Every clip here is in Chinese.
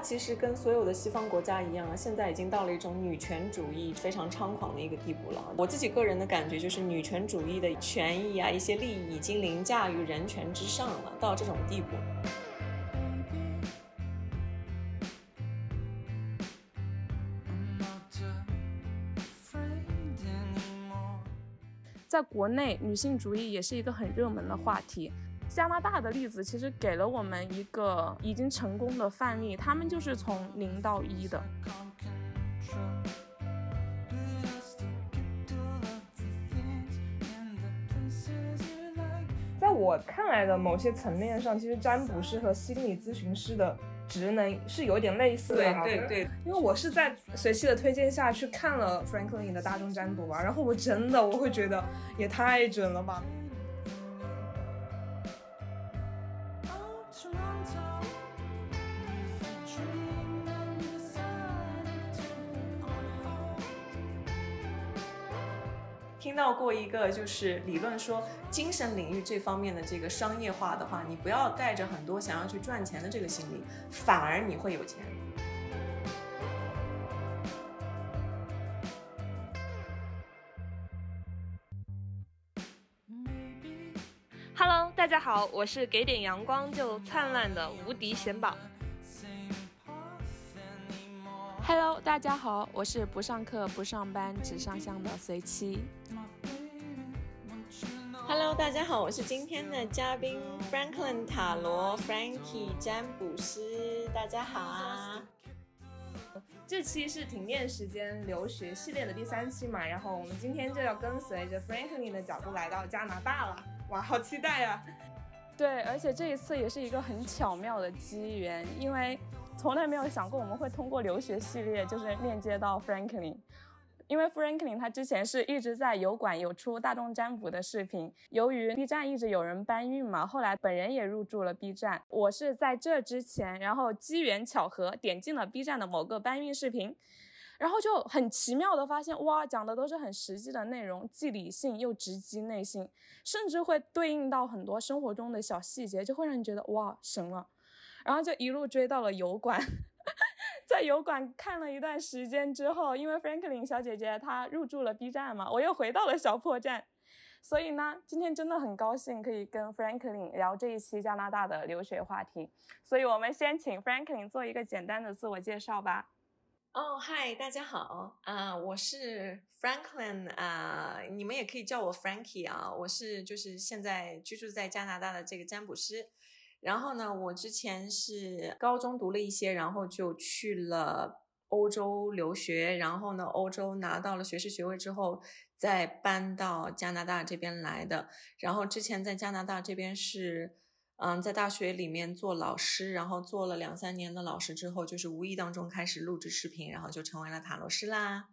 其实跟所有的西方国家一样，现在已经到了一种女权主义非常猖狂的一个地步了。我自己个人的感觉就是，女权主义的权益啊，一些利益已经凌驾于人权之上了，到这种地步。在国内，女性主义也是一个很热门的话题。加拿大的例子其实给了我们一个已经成功的范例，他们就是从零到一的。在我看来的某些层面上，其实占卜师和心理咨询师的。职能是有点类似的，对对对，因为我是在随机的推荐下去看了 Franklin 的大众占卜嘛，然后我真的我会觉得也太准了吧。到过一个就是理论说，精神领域这方面的这个商业化的话，你不要带着很多想要去赚钱的这个心理，反而你会有钱。Hello，大家好，我是给点阳光就灿烂的无敌贤宝。Hello，大家好，我是不上课不上班只上香的随七。Hello，大家好，我是今天的嘉宾 Franklin 塔罗 Frankie 占卜师，大家好。这期是停电时间留学系列的第三期嘛，然后我们今天就要跟随着 Franklin 的脚步来到加拿大了，哇，好期待呀！对，而且这一次也是一个很巧妙的机缘，因为从来没有想过我们会通过留学系列就是链接到 Franklin。因为 Franklin 他之前是一直在油管有出大众占卜的视频，由于 B 站一直有人搬运嘛，后来本人也入驻了 B 站。我是在这之前，然后机缘巧合点进了 B 站的某个搬运视频，然后就很奇妙的发现，哇，讲的都是很实际的内容，既理性又直击内心，甚至会对应到很多生活中的小细节，就会让你觉得哇神了。然后就一路追到了油管。在油管看了一段时间之后，因为 Franklin 小姐姐她入驻了 B 站嘛，我又回到了小破站，所以呢，今天真的很高兴可以跟 Franklin 聊这一期加拿大的留学话题。所以我们先请 Franklin 做一个简单的自我介绍吧。哦，嗨，大家好啊，我是 Franklin 啊，你们也可以叫我 Frankie 啊，我是就是现在居住在加拿大的这个占卜师。然后呢，我之前是高中读了一些，然后就去了欧洲留学，然后呢，欧洲拿到了学士学位之后，再搬到加拿大这边来的。然后之前在加拿大这边是，嗯，在大学里面做老师，然后做了两三年的老师之后，就是无意当中开始录制视频，然后就成为了塔罗师啦。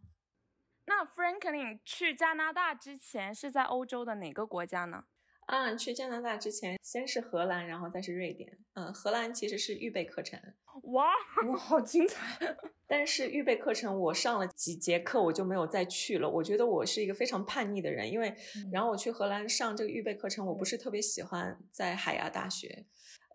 那 Franklin 去加拿大之前是在欧洲的哪个国家呢？啊，去加拿大之前，先是荷兰，然后再是瑞典。嗯，荷兰其实是预备课程。哇，哇，好精彩！但是预备课程我上了几节课，我就没有再去了。我觉得我是一个非常叛逆的人，因为然后我去荷兰上这个预备课程，我不是特别喜欢在海牙大学。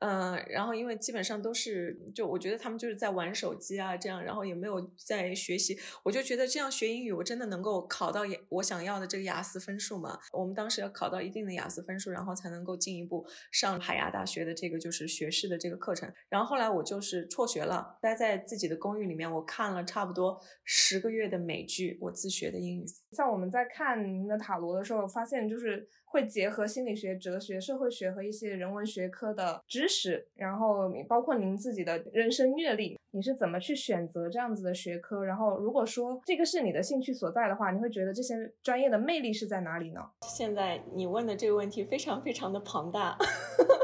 嗯，然后因为基本上都是，就我觉得他们就是在玩手机啊，这样，然后也没有在学习。我就觉得这样学英语，我真的能够考到我想要的这个雅思分数吗？我们当时要考到一定的雅思分数，然后才能够进一步上海牙大学的这个就是学士的这个课程。然后后来我就是辍学了，待在自己的公寓里面，我看了差不多十个月的美剧，我自学的英语。像我们在看您的塔罗的时候，发现就是会结合心理学、哲学、社会学和一些人文学科的知识。然后包括您自己的人生阅历，你是怎么去选择这样子的学科？然后如果说这个是你的兴趣所在的话，你会觉得这些专业的魅力是在哪里呢？现在你问的这个问题非常非常的庞大，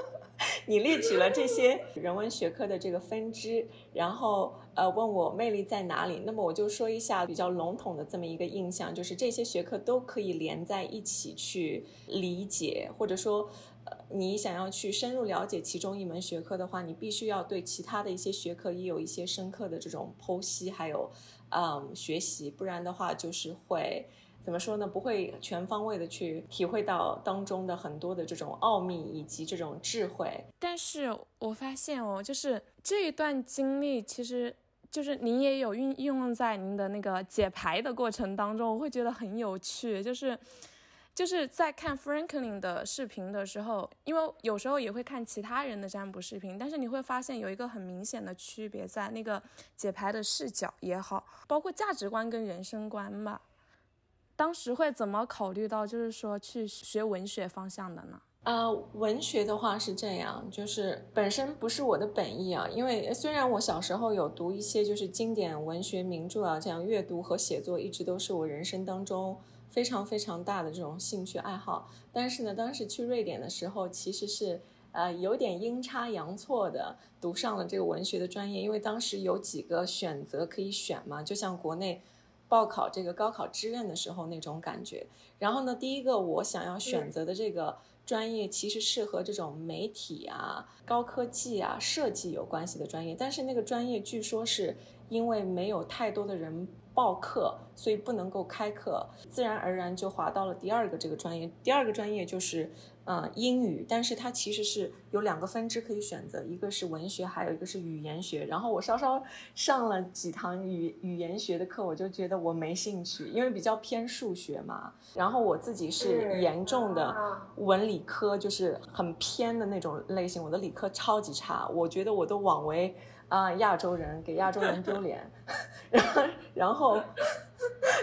你列举了这些人文学科的这个分支，然后呃问我魅力在哪里？那么我就说一下比较笼统的这么一个印象，就是这些学科都可以连在一起去理解，或者说。呃你想要去深入了解其中一门学科的话，你必须要对其他的一些学科也有一些深刻的这种剖析，还有嗯学习，不然的话就是会怎么说呢？不会全方位的去体会到当中的很多的这种奥秘以及这种智慧。但是我发现哦，就是这一段经历，其实就是您也有运运用在您的那个解牌的过程当中，我会觉得很有趣，就是。就是在看 Franklin 的视频的时候，因为有时候也会看其他人的占卜视频，但是你会发现有一个很明显的区别，在那个解牌的视角也好，包括价值观跟人生观吧。当时会怎么考虑到，就是说去学文学方向的呢？呃，文学的话是这样，就是本身不是我的本意啊，因为虽然我小时候有读一些就是经典文学名著啊，这样阅读和写作一直都是我人生当中。非常非常大的这种兴趣爱好，但是呢，当时去瑞典的时候，其实是呃有点阴差阳错的读上了这个文学的专业，因为当时有几个选择可以选嘛，就像国内报考这个高考志愿的时候那种感觉。然后呢，第一个我想要选择的这个专业，其实是和这种媒体啊、高科技啊、设计有关系的专业，但是那个专业据说是因为没有太多的人。报课，所以不能够开课，自然而然就滑到了第二个这个专业。第二个专业就是，呃，英语，但是它其实是有两个分支可以选择，一个是文学，还有一个是语言学。然后我稍稍 上了几堂语语言学的课，我就觉得我没兴趣，因为比较偏数学嘛。然后我自己是严重的文理科，就是很偏的那种类型，我的理科超级差，我觉得我都枉为。啊，亚洲人给亚洲人丢脸，然后，然后，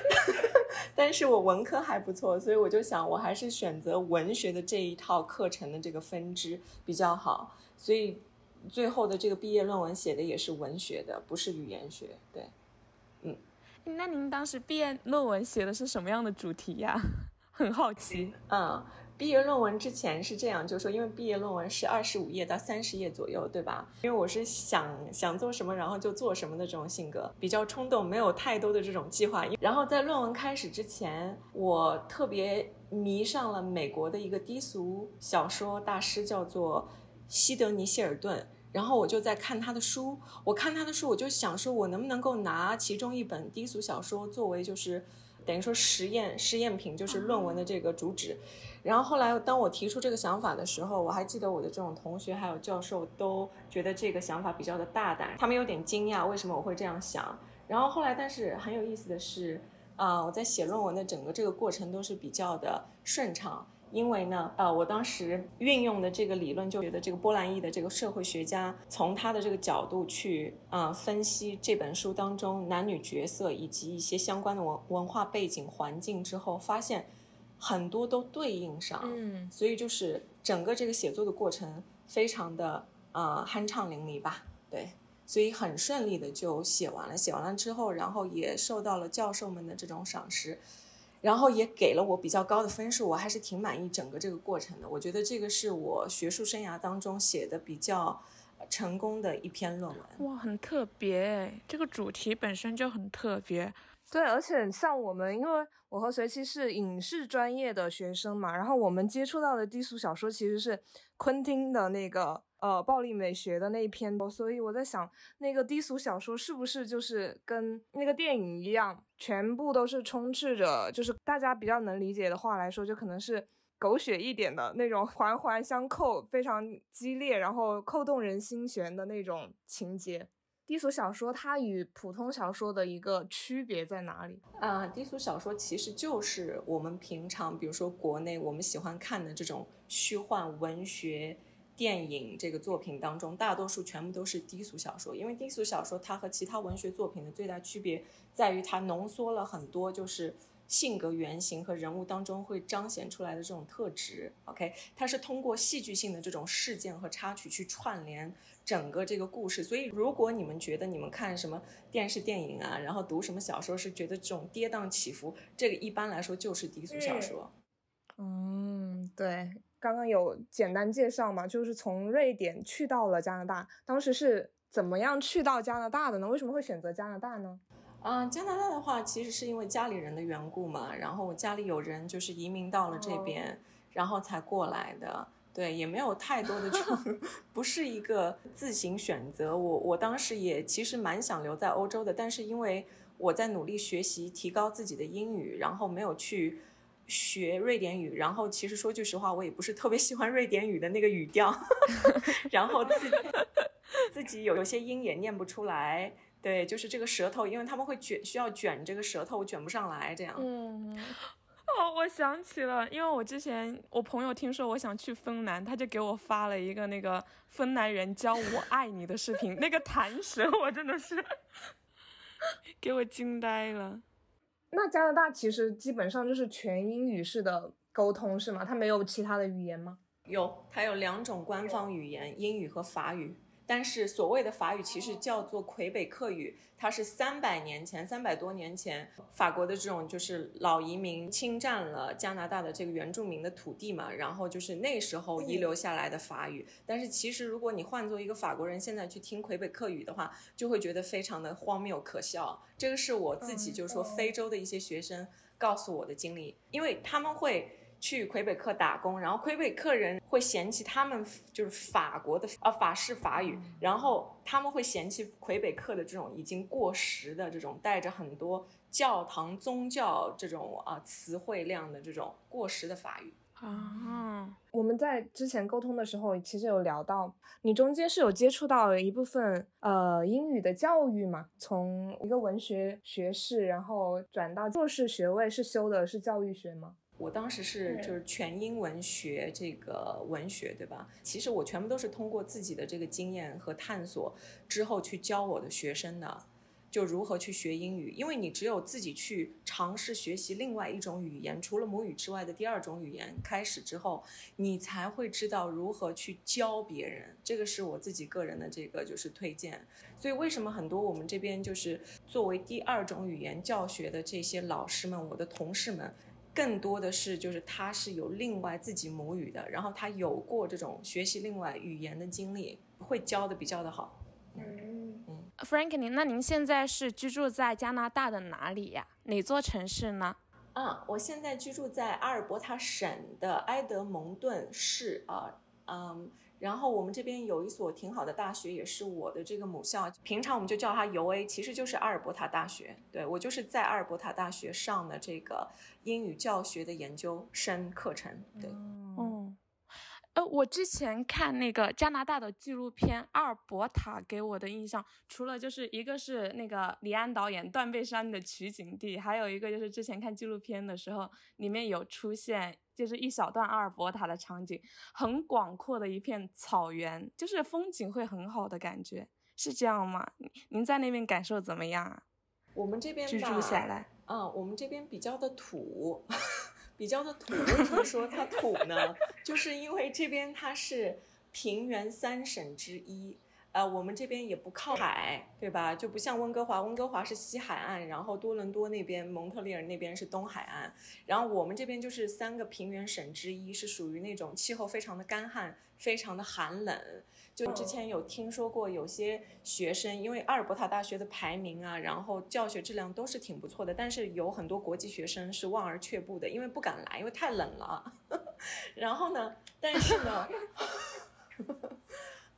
但是我文科还不错，所以我就想，我还是选择文学的这一套课程的这个分支比较好，所以最后的这个毕业论文写的也是文学的，不是语言学。对，嗯，那您当时毕业论文写的是什么样的主题呀？很好奇。嗯。毕业论文之前是这样，就是说，因为毕业论文是二十五页到三十页左右，对吧？因为我是想想做什么，然后就做什么的这种性格，比较冲动，没有太多的这种计划。然后在论文开始之前，我特别迷上了美国的一个低俗小说大师，叫做西德尼·希尔顿。然后我就在看他的书，我看他的书，我就想说，我能不能够拿其中一本低俗小说作为就是等于说实验实验品，就是论文的这个主旨。然后后来，当我提出这个想法的时候，我还记得我的这种同学还有教授都觉得这个想法比较的大胆，他们有点惊讶为什么我会这样想。然后后来，但是很有意思的是，啊，我在写论文的整个这个过程都是比较的顺畅，因为呢，呃，我当时运用的这个理论，就觉得这个波兰裔的这个社会学家从他的这个角度去，啊，分析这本书当中男女角色以及一些相关的文文化背景环境之后，发现。很多都对应上，嗯，所以就是整个这个写作的过程非常的呃酣畅淋漓吧，对，所以很顺利的就写完了。写完了之后，然后也受到了教授们的这种赏识，然后也给了我比较高的分数，我还是挺满意整个这个过程的。我觉得这个是我学术生涯当中写的比较成功的一篇论文。哇，很特别，这个主题本身就很特别。对，而且像我们，因为我和随期是影视专业的学生嘛，然后我们接触到的低俗小说其实是昆汀的那个呃暴力美学的那一篇，所以我在想，那个低俗小说是不是就是跟那个电影一样，全部都是充斥着，就是大家比较能理解的话来说，就可能是狗血一点的那种环环相扣、非常激烈，然后扣动人心弦的那种情节。低俗小说它与普通小说的一个区别在哪里啊？低俗小说其实就是我们平常，比如说国内我们喜欢看的这种虚幻文学电影这个作品当中，大多数全部都是低俗小说。因为低俗小说它和其他文学作品的最大区别在于它浓缩了很多就是性格原型和人物当中会彰显出来的这种特质。OK，它是通过戏剧性的这种事件和插曲去串联。整个这个故事，所以如果你们觉得你们看什么电视电影啊，然后读什么小说是觉得这种跌宕起伏，这个一般来说就是低俗小说。嗯，对，刚刚有简单介绍嘛，就是从瑞典去到了加拿大，当时是怎么样去到加拿大的呢？为什么会选择加拿大呢？啊，加拿大的话，其实是因为家里人的缘故嘛，然后我家里有人就是移民到了这边，然后才过来的。对，也没有太多的这种，不是一个自行选择。我我当时也其实蛮想留在欧洲的，但是因为我在努力学习提高自己的英语，然后没有去学瑞典语，然后其实说句实话，我也不是特别喜欢瑞典语的那个语调，然后自己自己有有些音也念不出来，对，就是这个舌头，因为他们会卷，需要卷这个舌头，卷不上来，这样。嗯。哦，我想起了，因为我之前我朋友听说我想去芬兰，他就给我发了一个那个芬兰人教我爱你的视频，那个弹舌我真的是 给我惊呆了。那加拿大其实基本上就是全英语式的沟通是吗？它没有其他的语言吗？有，它有两种官方语言，英语和法语。但是所谓的法语其实叫做魁北克语，它是三百年前、三百多年前法国的这种就是老移民侵占了加拿大的这个原住民的土地嘛，然后就是那时候遗留下来的法语。但是其实如果你换做一个法国人现在去听魁北克语的话，就会觉得非常的荒谬可笑。这个是我自己就是说非洲的一些学生告诉我的经历，因为他们会。去魁北克打工，然后魁北克人会嫌弃他们就是法国的啊法式法语，然后他们会嫌弃魁北克的这种已经过时的这种带着很多教堂宗教这种啊词汇量的这种过时的法语啊。我们在之前沟通的时候，其实有聊到你中间是有接触到一部分呃英语的教育嘛？从一个文学学士，然后转到硕士学位是修的是教育学吗？我当时是就是全英文学这个文学，对吧？其实我全部都是通过自己的这个经验和探索之后去教我的学生的，就如何去学英语。因为你只有自己去尝试学习另外一种语言，除了母语之外的第二种语言开始之后，你才会知道如何去教别人。这个是我自己个人的这个就是推荐。所以为什么很多我们这边就是作为第二种语言教学的这些老师们，我的同事们。更多的是，就是他是有另外自己母语的，然后他有过这种学习另外语言的经历，会教的比较的好。嗯嗯，Franklin，那您现在是居住在加拿大的哪里呀？哪座城市呢？啊，我现在居住在阿尔伯塔省的埃德蒙顿市啊，嗯。然后我们这边有一所挺好的大学，也是我的这个母校。平常我们就叫它 UA，其实就是阿尔伯塔大学。对我就是在阿尔伯塔大学上的这个英语教学的研究生课程。对，嗯，呃，我之前看那个加拿大的纪录片《阿尔伯塔》，给我的印象，除了就是一个是那个李安导演断背山的取景地，还有一个就是之前看纪录片的时候，里面有出现。就是一小段阿尔伯塔的场景，很广阔的一片草原，就是风景会很好的感觉，是这样吗？您在那边感受怎么样啊？我们这边居住下来，嗯，我们这边比较的土，比较的土。为什么说它土呢？就是因为这边它是平原三省之一。呃，我们这边也不靠海，对吧？就不像温哥华，温哥华是西海岸，然后多伦多那边、蒙特利尔那边是东海岸，然后我们这边就是三个平原省之一，是属于那种气候非常的干旱，非常的寒冷。就之前有听说过有些学生，因为阿尔伯塔大学的排名啊，然后教学质量都是挺不错的，但是有很多国际学生是望而却步的，因为不敢来，因为太冷了。然后呢，但是呢。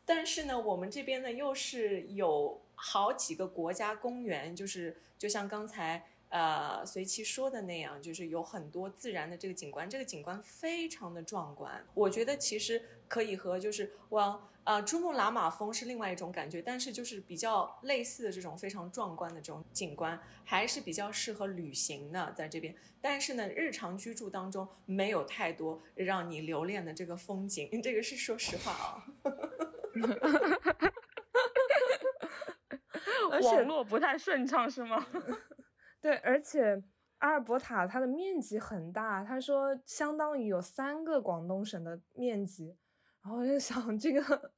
但是呢，我们这边呢又是有好几个国家公园，就是就像刚才呃随其说的那样，就是有很多自然的这个景观，这个景观非常的壮观。我觉得其实可以和就是往呃珠穆朗玛峰是另外一种感觉，但是就是比较类似的这种非常壮观的这种景观，还是比较适合旅行的在这边。但是呢，日常居住当中没有太多让你留恋的这个风景，这个是说实话啊。网络不太顺畅是吗？对，而且阿尔伯塔它的面积很大，他说相当于有三个广东省的面积。然后我就想，这个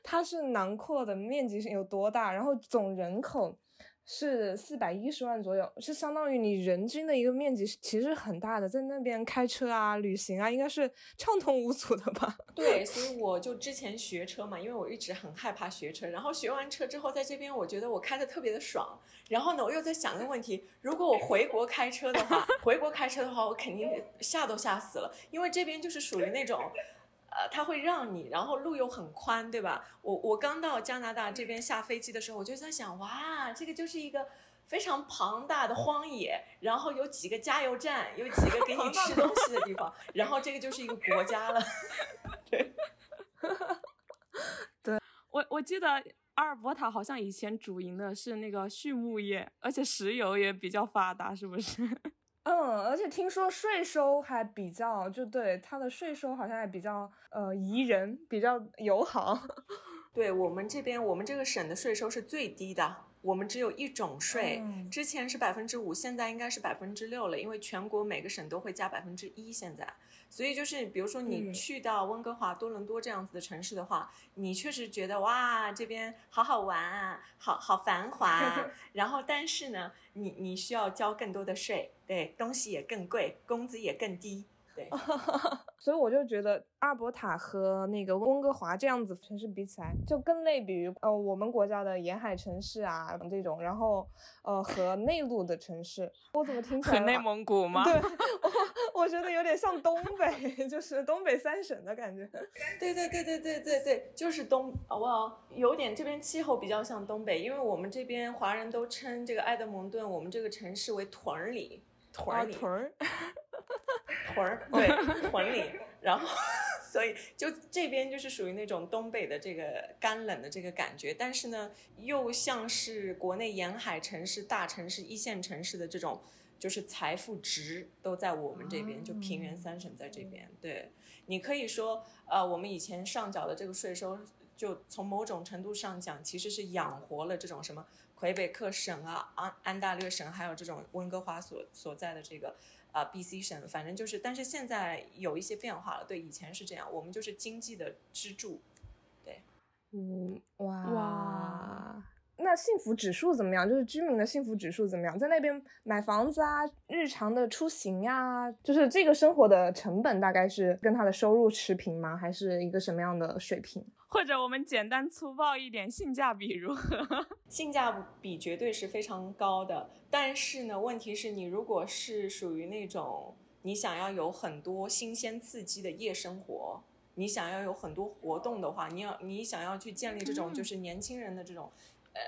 它是囊括的面积是有多大？然后总人口。是四百一十万左右，是相当于你人均的一个面积，其实很大的，在那边开车啊、旅行啊，应该是畅通无阻的吧？对，所以 我就之前学车嘛，因为我一直很害怕学车，然后学完车之后，在这边我觉得我开的特别的爽。然后呢，我又在想一个问题，如果我回国开车的话，回国开车的话，我肯定吓都吓死了，因为这边就是属于那种。呃，他会让你，然后路又很宽，对吧？我我刚到加拿大这边下飞机的时候，我就在想，哇，这个就是一个非常庞大的荒野，然后有几个加油站，有几个给你吃东西的地方，然后这个就是一个国家了。对，对我我记得阿尔伯塔好像以前主营的是那个畜牧业，而且石油也比较发达，是不是？嗯，而且听说税收还比较，就对它的税收好像还比较呃宜人，比较友好。对我们这边，我们这个省的税收是最低的，我们只有一种税，之前是百分之五，现在应该是百分之六了，因为全国每个省都会加百分之一，现在。所以就是，比如说你去到温哥华、多伦多这样子的城市的话，你确实觉得哇，这边好好玩啊，好好繁华。然后，但是呢，你你需要交更多的税，对，东西也更贵，工资也更低。对，所以我就觉得阿尔伯塔和那个温哥华这样子城市比起来，就更类比于呃我们国家的沿海城市啊这种，然后呃和内陆的城市，我怎么听起来？内蒙古 吗？对，我我觉得有点像东北，就是东北三省的感觉。对对对对对对对，就是东，哇，有点这边气候比较像东北，因为我们这边华人都称这个埃德蒙顿，我们这个城市为屯儿里。屯儿里，屯儿，屯儿，对，屯里，然后，所以就这边就是属于那种东北的这个干冷的这个感觉，但是呢，又像是国内沿海城市、大城市、一线城市的这种，就是财富值都在我们这边，就平原三省在这边。对你可以说，呃，我们以前上缴的这个税收，就从某种程度上讲，其实是养活了这种什么。魁北克省啊，安安大略省，还有这种温哥华所所在的这个啊 B.C 省，反正就是，但是现在有一些变化了。对，以前是这样，我们就是经济的支柱。对，嗯，哇哇，那幸福指数怎么样？就是居民的幸福指数怎么样？在那边买房子啊，日常的出行呀，就是这个生活的成本大概是跟他的收入持平吗？还是一个什么样的水平？或者我们简单粗暴一点，性价比如何？性价比绝对是非常高的，但是呢，问题是你如果是属于那种你想要有很多新鲜刺激的夜生活，你想要有很多活动的话，你要你想要去建立这种就是年轻人的这种，呃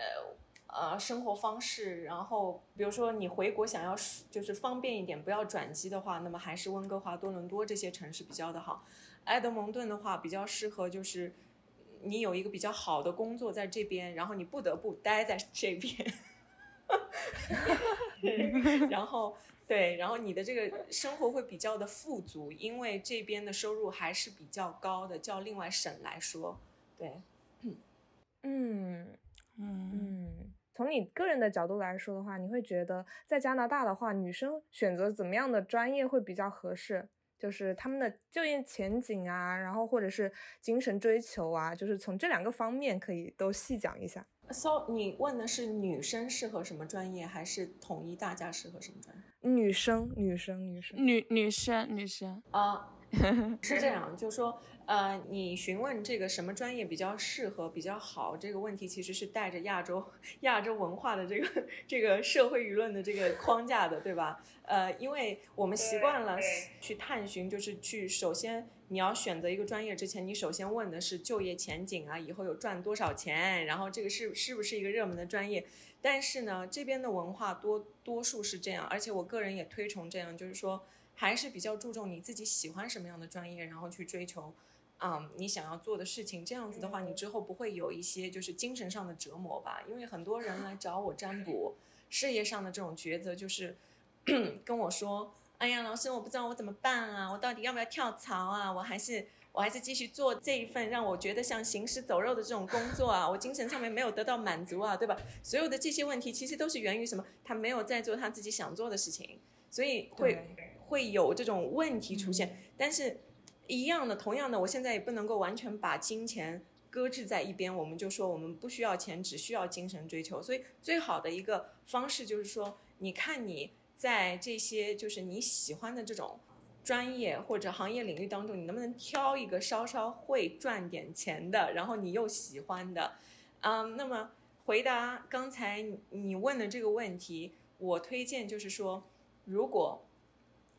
呃生活方式，然后比如说你回国想要就是方便一点，不要转机的话，那么还是温哥华、多伦多这些城市比较的好。埃德蒙顿的话比较适合就是。你有一个比较好的工作在这边，然后你不得不待在这边，然后对，然后你的这个生活会比较的富足，因为这边的收入还是比较高的，较另外省来说，对，嗯嗯嗯，从你个人的角度来说的话，你会觉得在加拿大的话，女生选择怎么样的专业会比较合适？就是他们的就业前景啊，然后或者是精神追求啊，就是从这两个方面可以都细讲一下。So，你问的是女生适合什么专业，还是统一大家适合什么专业？女生，女生，女生，女女生，女生啊，是这样，就是说。呃，你询问这个什么专业比较适合、比较好这个问题，其实是带着亚洲 亚洲文化的这个这个社会舆论的这个框架的，对吧？呃，因为我们习惯了去探寻，就是去首先你要选择一个专业之前，你首先问的是就业前景啊，以后有赚多少钱，然后这个是是不是一个热门的专业？但是呢，这边的文化多多数是这样，而且我个人也推崇这样，就是说还是比较注重你自己喜欢什么样的专业，然后去追求。嗯，你想要做的事情，这样子的话，你之后不会有一些就是精神上的折磨吧？因为很多人来找我占卜，事业上的这种抉择，就是 跟我说：“哎呀，老师，我不知道我怎么办啊，我到底要不要跳槽啊？我还是我还是继续做这一份让我觉得像行尸走肉的这种工作啊？我精神上面没有得到满足啊，对吧？所有的这些问题其实都是源于什么？他没有在做他自己想做的事情，所以会会有这种问题出现，但是。一样的，同样的，我现在也不能够完全把金钱搁置在一边，我们就说我们不需要钱，只需要精神追求。所以最好的一个方式就是说，你看你在这些就是你喜欢的这种专业或者行业领域当中，你能不能挑一个稍稍会赚点钱的，然后你又喜欢的，嗯，那么回答刚才你问的这个问题，我推荐就是说，如果。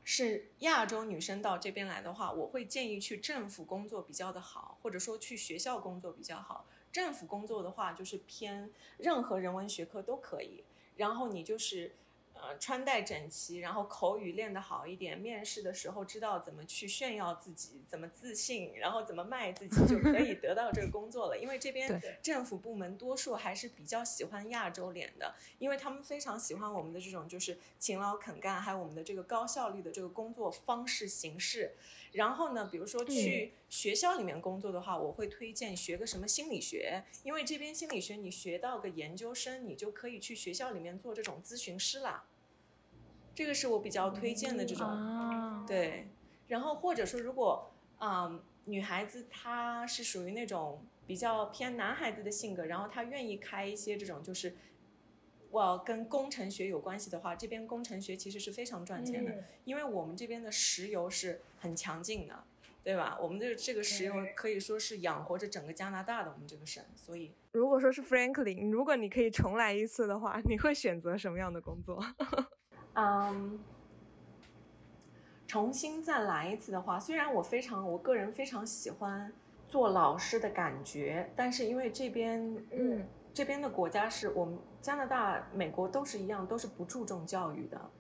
是亚洲女生到这边来的话，我会建议去政府工作比较的好，或者说去学校工作比较好。政府工作的话，就是偏任何人文学科都可以。然后你就是。呃，穿戴整齐，然后口语练得好一点，面试的时候知道怎么去炫耀自己，怎么自信，然后怎么卖自己，就可以得到这个工作了。因为这边政府部门多数还是比较喜欢亚洲脸的，因为他们非常喜欢我们的这种就是勤劳肯干，还有我们的这个高效率的这个工作方式形式。然后呢，比如说去学校里面工作的话，我会推荐学个什么心理学，因为这边心理学你学到个研究生，你就可以去学校里面做这种咨询师啦。这个是我比较推荐的这种，对。然后或者说，如果啊，女孩子她是属于那种比较偏男孩子的性格，然后她愿意开一些这种就是，我跟工程学有关系的话，这边工程学其实是非常赚钱的，因为我们这边的石油是很强劲的，对吧？我们的这个石油可以说是养活着整个加拿大的我们这个省，所以如果说是 Franklin，如果你可以重来一次的话，你会选择什么样的工作？嗯，重新再来一次的话，虽然我非常，我个人非常喜欢做老师的感觉，但是因为这边，嗯，这边的国家是我们加拿大、美国都是一样，都是不注重教育的，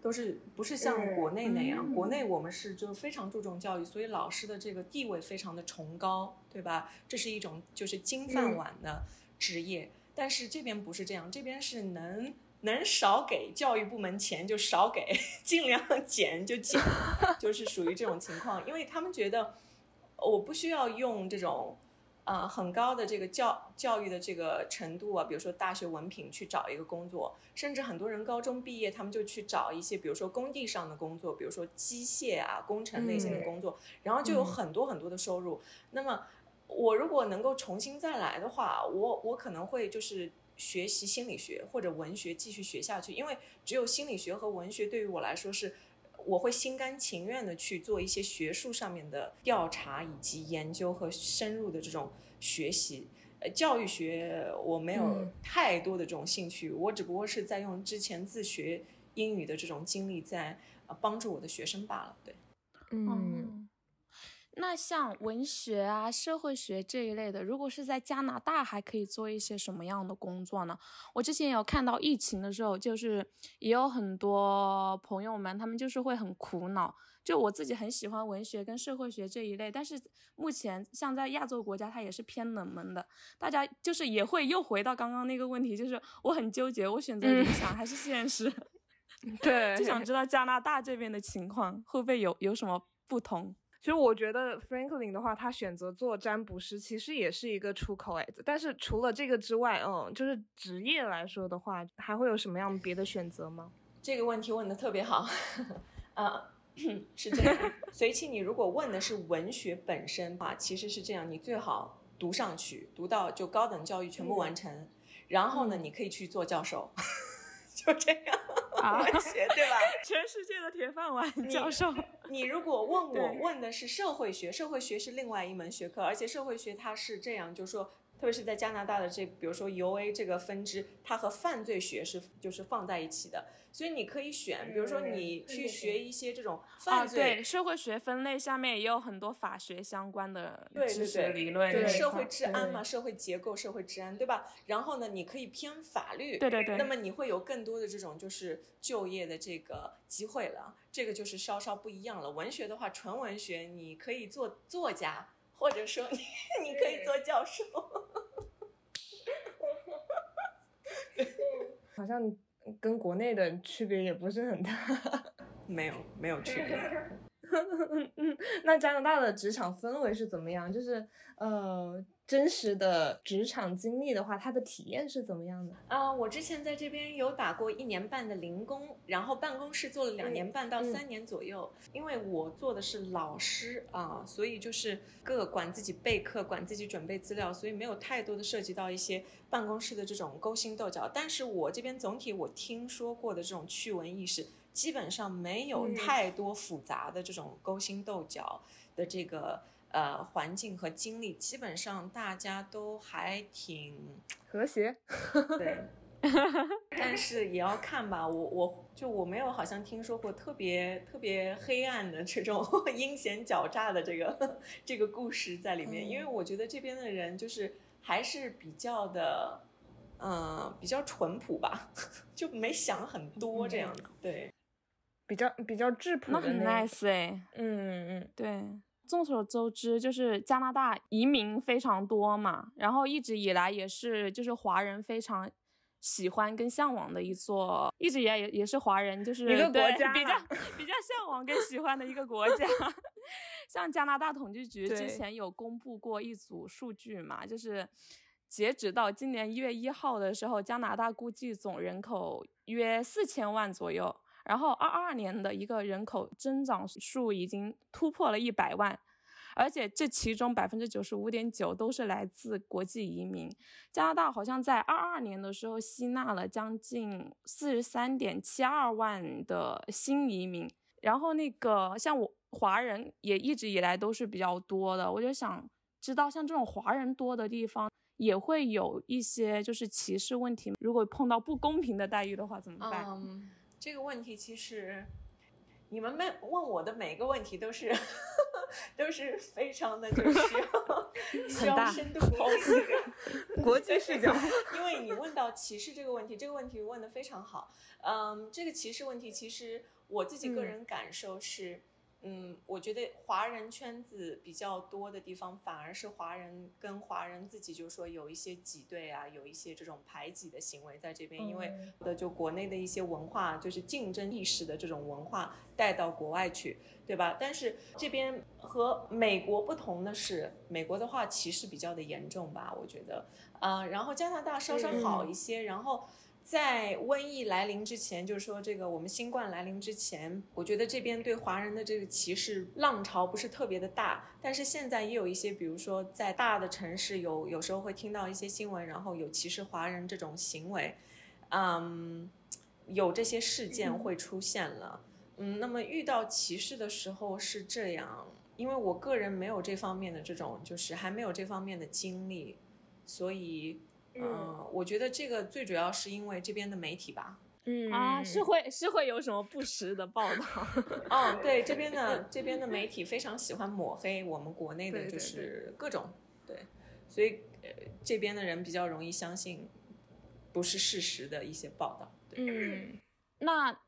都是不是像国内那样，国内我们是就非常注重教育，所以老师的这个地位非常的崇高，对吧？这是一种就是金饭碗的职业，但是这边不是这样，这边是能。能少给教育部门钱就少给，尽量减就减，就是属于这种情况。因为他们觉得我不需要用这种呃很高的这个教教育的这个程度啊，比如说大学文凭去找一个工作，甚至很多人高中毕业他们就去找一些比如说工地上的工作，比如说机械啊工程类型的工作，然后就有很多很多的收入。那么我如果能够重新再来的话，我我可能会就是。学习心理学或者文学继续学下去，因为只有心理学和文学对于我来说是，我会心甘情愿的去做一些学术上面的调查以及研究和深入的这种学习。呃，教育学我没有太多的这种兴趣，我只不过是在用之前自学英语的这种经历在呃帮助我的学生罢了。对，嗯。那像文学啊、社会学这一类的，如果是在加拿大，还可以做一些什么样的工作呢？我之前有看到疫情的时候，就是也有很多朋友们，他们就是会很苦恼。就我自己很喜欢文学跟社会学这一类，但是目前像在亚洲国家，它也是偏冷门的。大家就是也会又回到刚刚那个问题，就是我很纠结，我选择理想还是现实？对，就想知道加拿大这边的情况会不会有有什么不同？其实我觉得 Franklin 的话，他选择做占卜师，其实也是一个出口哎。但是除了这个之外，嗯，就是职业来说的话，还会有什么样别的选择吗？这个问题问的特别好，啊，是这样。随其你如果问的是文学本身啊，其实是这样，你最好读上去，读到就高等教育全部完成，然后呢，你可以去做教授。就这样，文学对吧？全世界的铁饭碗教授。你如果问我问的是社会学，社会学是另外一门学科，而且社会学它是这样，就是说。特别是在加拿大的这，比如说 U A 这个分支，它和犯罪学是就是放在一起的，所以你可以选，比如说你去学一些这种犯罪。对，社会学分类下面也有很多法学相关的知识理论。对社会治安嘛，社会结构、社会治安，对吧？然后呢，你可以偏法律。对对对。那么你会有更多的这种就是就业的这个机会了，这个就是稍稍不一样了。文学的话，纯文学，你可以做作家。或者说你 你可以做教授，好像跟国内的区别也不是很大，没有没有区别。那加拿大的职场氛围是怎么样？就是呃。真实的职场经历的话，他的体验是怎么样的？啊，我之前在这边有打过一年半的零工，然后办公室做了两年半到三年左右。因为我做的是老师啊，所以就是各管自己备课，管自己准备资料，所以没有太多的涉及到一些办公室的这种勾心斗角。但是我这边总体我听说过的这种趣闻轶事，基本上没有太多复杂的这种勾心斗角的这个。呃，环境和经历基本上大家都还挺和谐，对，但是也要看吧。我我就我没有好像听说过特别特别黑暗的这种 阴险狡诈的这个这个故事在里面，因为我觉得这边的人就是还是比较的。嗯，比较淳朴吧，就没想很多这样子。对，比较比较质朴的很 nice 哎。嗯嗯，对。众所周知，就是加拿大移民非常多嘛，然后一直以来也是就是华人非常喜欢跟向往的一座，一直以来也也是华人就是一个国家比较 比较向往跟喜欢的一个国家。像加拿大统计局之前有公布过一组数据嘛，就是截止到今年一月一号的时候，加拿大估计总人口约四千万左右。然后二二年的一个人口增长数已经突破了一百万，而且这其中百分之九十五点九都是来自国际移民。加拿大好像在二二年的时候吸纳了将近四十三点七二万的新移民。然后那个像我华人也一直以来都是比较多的，我就想知道像这种华人多的地方也会有一些就是歧视问题，如果碰到不公平的待遇的话怎么办？这个问题其实，你们问问我的每个问题都是 都是非常的，就是需要需要深度剖析的 国际视角。因为你问到歧视这个问题，这个问题问的非常好。嗯，这个歧视问题，其实我自己个人感受是。嗯，我觉得华人圈子比较多的地方，反而是华人跟华人自己就说有一些挤兑啊，有一些这种排挤的行为在这边，因为的就国内的一些文化，就是竞争意识的这种文化带到国外去，对吧？但是这边和美国不同的是，美国的话歧视比较的严重吧，我觉得，啊，然后加拿大稍稍好一些，然后。在瘟疫来临之前，就是说这个我们新冠来临之前，我觉得这边对华人的这个歧视浪潮不是特别的大。但是现在也有一些，比如说在大的城市有有时候会听到一些新闻，然后有歧视华人这种行为，嗯，有这些事件会出现了。嗯，那么遇到歧视的时候是这样，因为我个人没有这方面的这种，就是还没有这方面的经历，所以。嗯，我觉得这个最主要是因为这边的媒体吧。嗯啊，是会是会有什么不实的报道？哦，对，这边的这边的媒体非常喜欢抹黑我们国内的，就是各种对，所以呃，这边的人比较容易相信不是事实的一些报道。嗯，那。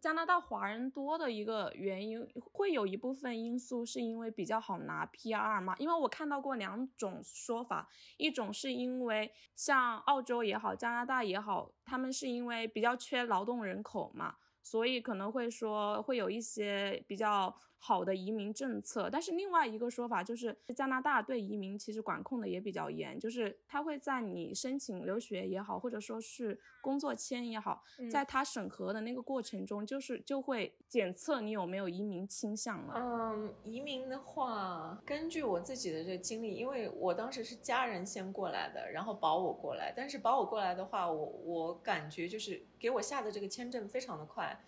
加拿大华人多的一个原因，会有一部分因素是因为比较好拿 PR 嘛？因为我看到过两种说法，一种是因为像澳洲也好，加拿大也好，他们是因为比较缺劳动人口嘛，所以可能会说会有一些比较。好的移民政策，但是另外一个说法就是加拿大对移民其实管控的也比较严，就是他会在你申请留学也好，或者说是工作签也好，在他审核的那个过程中，就是就会检测你有没有移民倾向了。嗯，移民的话，根据我自己的这个经历，因为我当时是家人先过来的，然后保我过来，但是保我过来的话，我我感觉就是给我下的这个签证非常的快。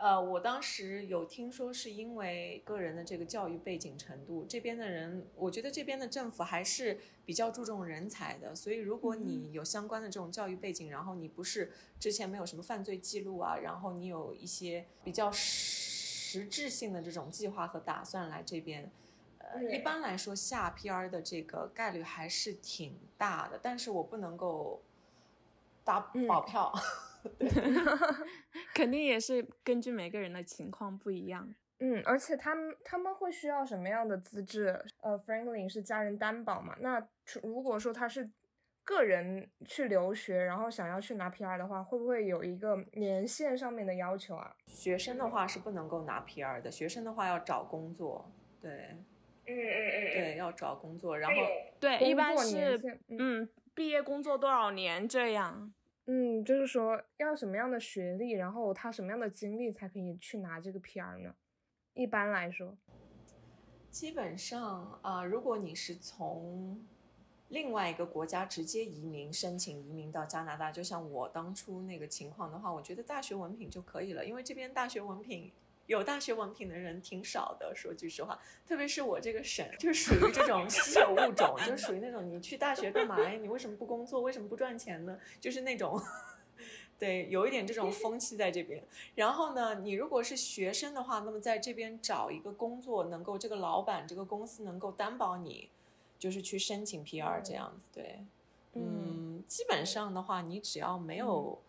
呃，我当时有听说，是因为个人的这个教育背景程度，这边的人，我觉得这边的政府还是比较注重人才的。所以，如果你有相关的这种教育背景，然后你不是之前没有什么犯罪记录啊，然后你有一些比较实质性的这种计划和打算来这边，呃，一般来说下 PR 的这个概率还是挺大的。但是我不能够打保票。对，肯定也是根据每个人的情况不一样。嗯，而且他们他们会需要什么样的资质？呃，Franklin 是家人担保嘛？那如果说他是个人去留学，然后想要去拿 PR 的话，会不会有一个年限上面的要求啊？学生的话是不能够拿 PR 的，学生的话要找工作。对，嗯嗯嗯，对，要找工作，然后对，一般是嗯，毕业工作多少年这样。嗯，就是说要什么样的学历，然后他什么样的经历才可以去拿这个 PR 呢？一般来说，基本上啊，如果你是从另外一个国家直接移民申请移民到加拿大，就像我当初那个情况的话，我觉得大学文凭就可以了，因为这边大学文凭。有大学文凭的人挺少的，说句实话，特别是我这个省，就属于这种稀有物种，就属于那种你去大学干嘛呀？你为什么不工作？为什么不赚钱呢？就是那种，对，有一点这种风气在这边。然后呢，你如果是学生的话，那么在这边找一个工作，能够这个老板这个公司能够担保你，就是去申请 PR 这样子。对，嗯，基本上的话，你只要没有，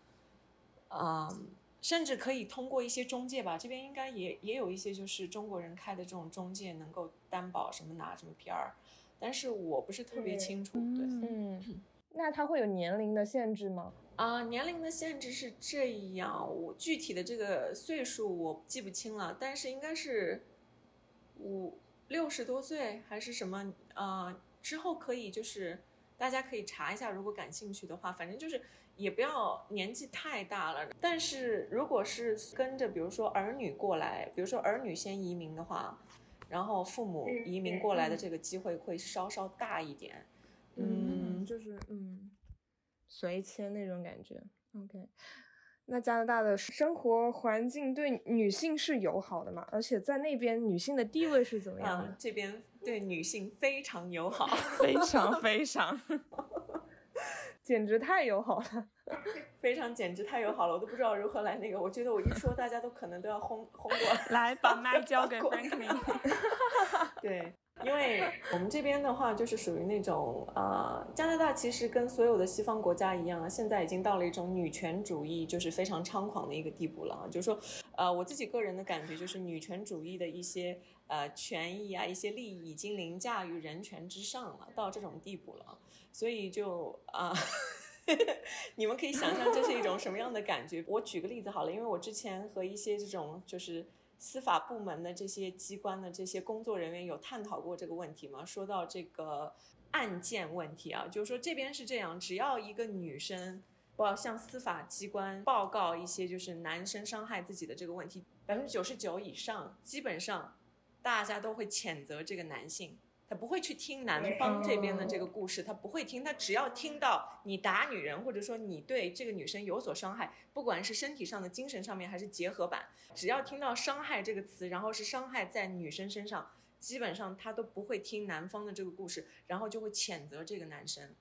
嗯，甚至可以通过一些中介吧，这边应该也也有一些就是中国人开的这种中介能够担保什么拿什么 PR，但是我不是特别清楚，对，嗯，那他会有年龄的限制吗？啊，年龄的限制是这样，我具体的这个岁数我记不清了，但是应该是五六十多岁还是什么啊？之后可以就是大家可以查一下，如果感兴趣的话，反正就是也不要年纪太大了。但是如果是跟着比如说儿女过来，比如说儿女先移民的话，然后父母移民过来的这个机会会稍稍大一点。嗯，就是嗯。随迁那种感觉，OK。那加拿大的生活环境对女性是友好的嘛？而且在那边女性的地位是怎么样的？这边对女性非常友好，非常非常，简直太友好了，非常简直太友好了，我都不知道如何来那个。我觉得我一说，大家都可能都要轰轰过来，来把麦交给 Franklin。对。因为我们这边的话，就是属于那种呃，加拿大其实跟所有的西方国家一样，现在已经到了一种女权主义就是非常猖狂的一个地步了。就是说，呃，我自己个人的感觉就是，女权主义的一些呃权益啊，一些利益已经凌驾于人权之上了，到这种地步了。所以就啊，你们可以想象这是一种什么样的感觉。我举个例子好了，因为我之前和一些这种就是。司法部门的这些机关的这些工作人员有探讨过这个问题嘛？说到这个案件问题啊，就是说这边是这样，只要一个女生不向司法机关报告一些就是男生伤害自己的这个问题，百分之九十九以上，基本上大家都会谴责这个男性。他不会去听男方这边的这个故事，他不会听，他只要听到你打女人，或者说你对这个女生有所伤害，不管是身体上的、精神上面还是结合版，只要听到“伤害”这个词，然后是伤害在女生身上，基本上他都不会听男方的这个故事，然后就会谴责这个男生。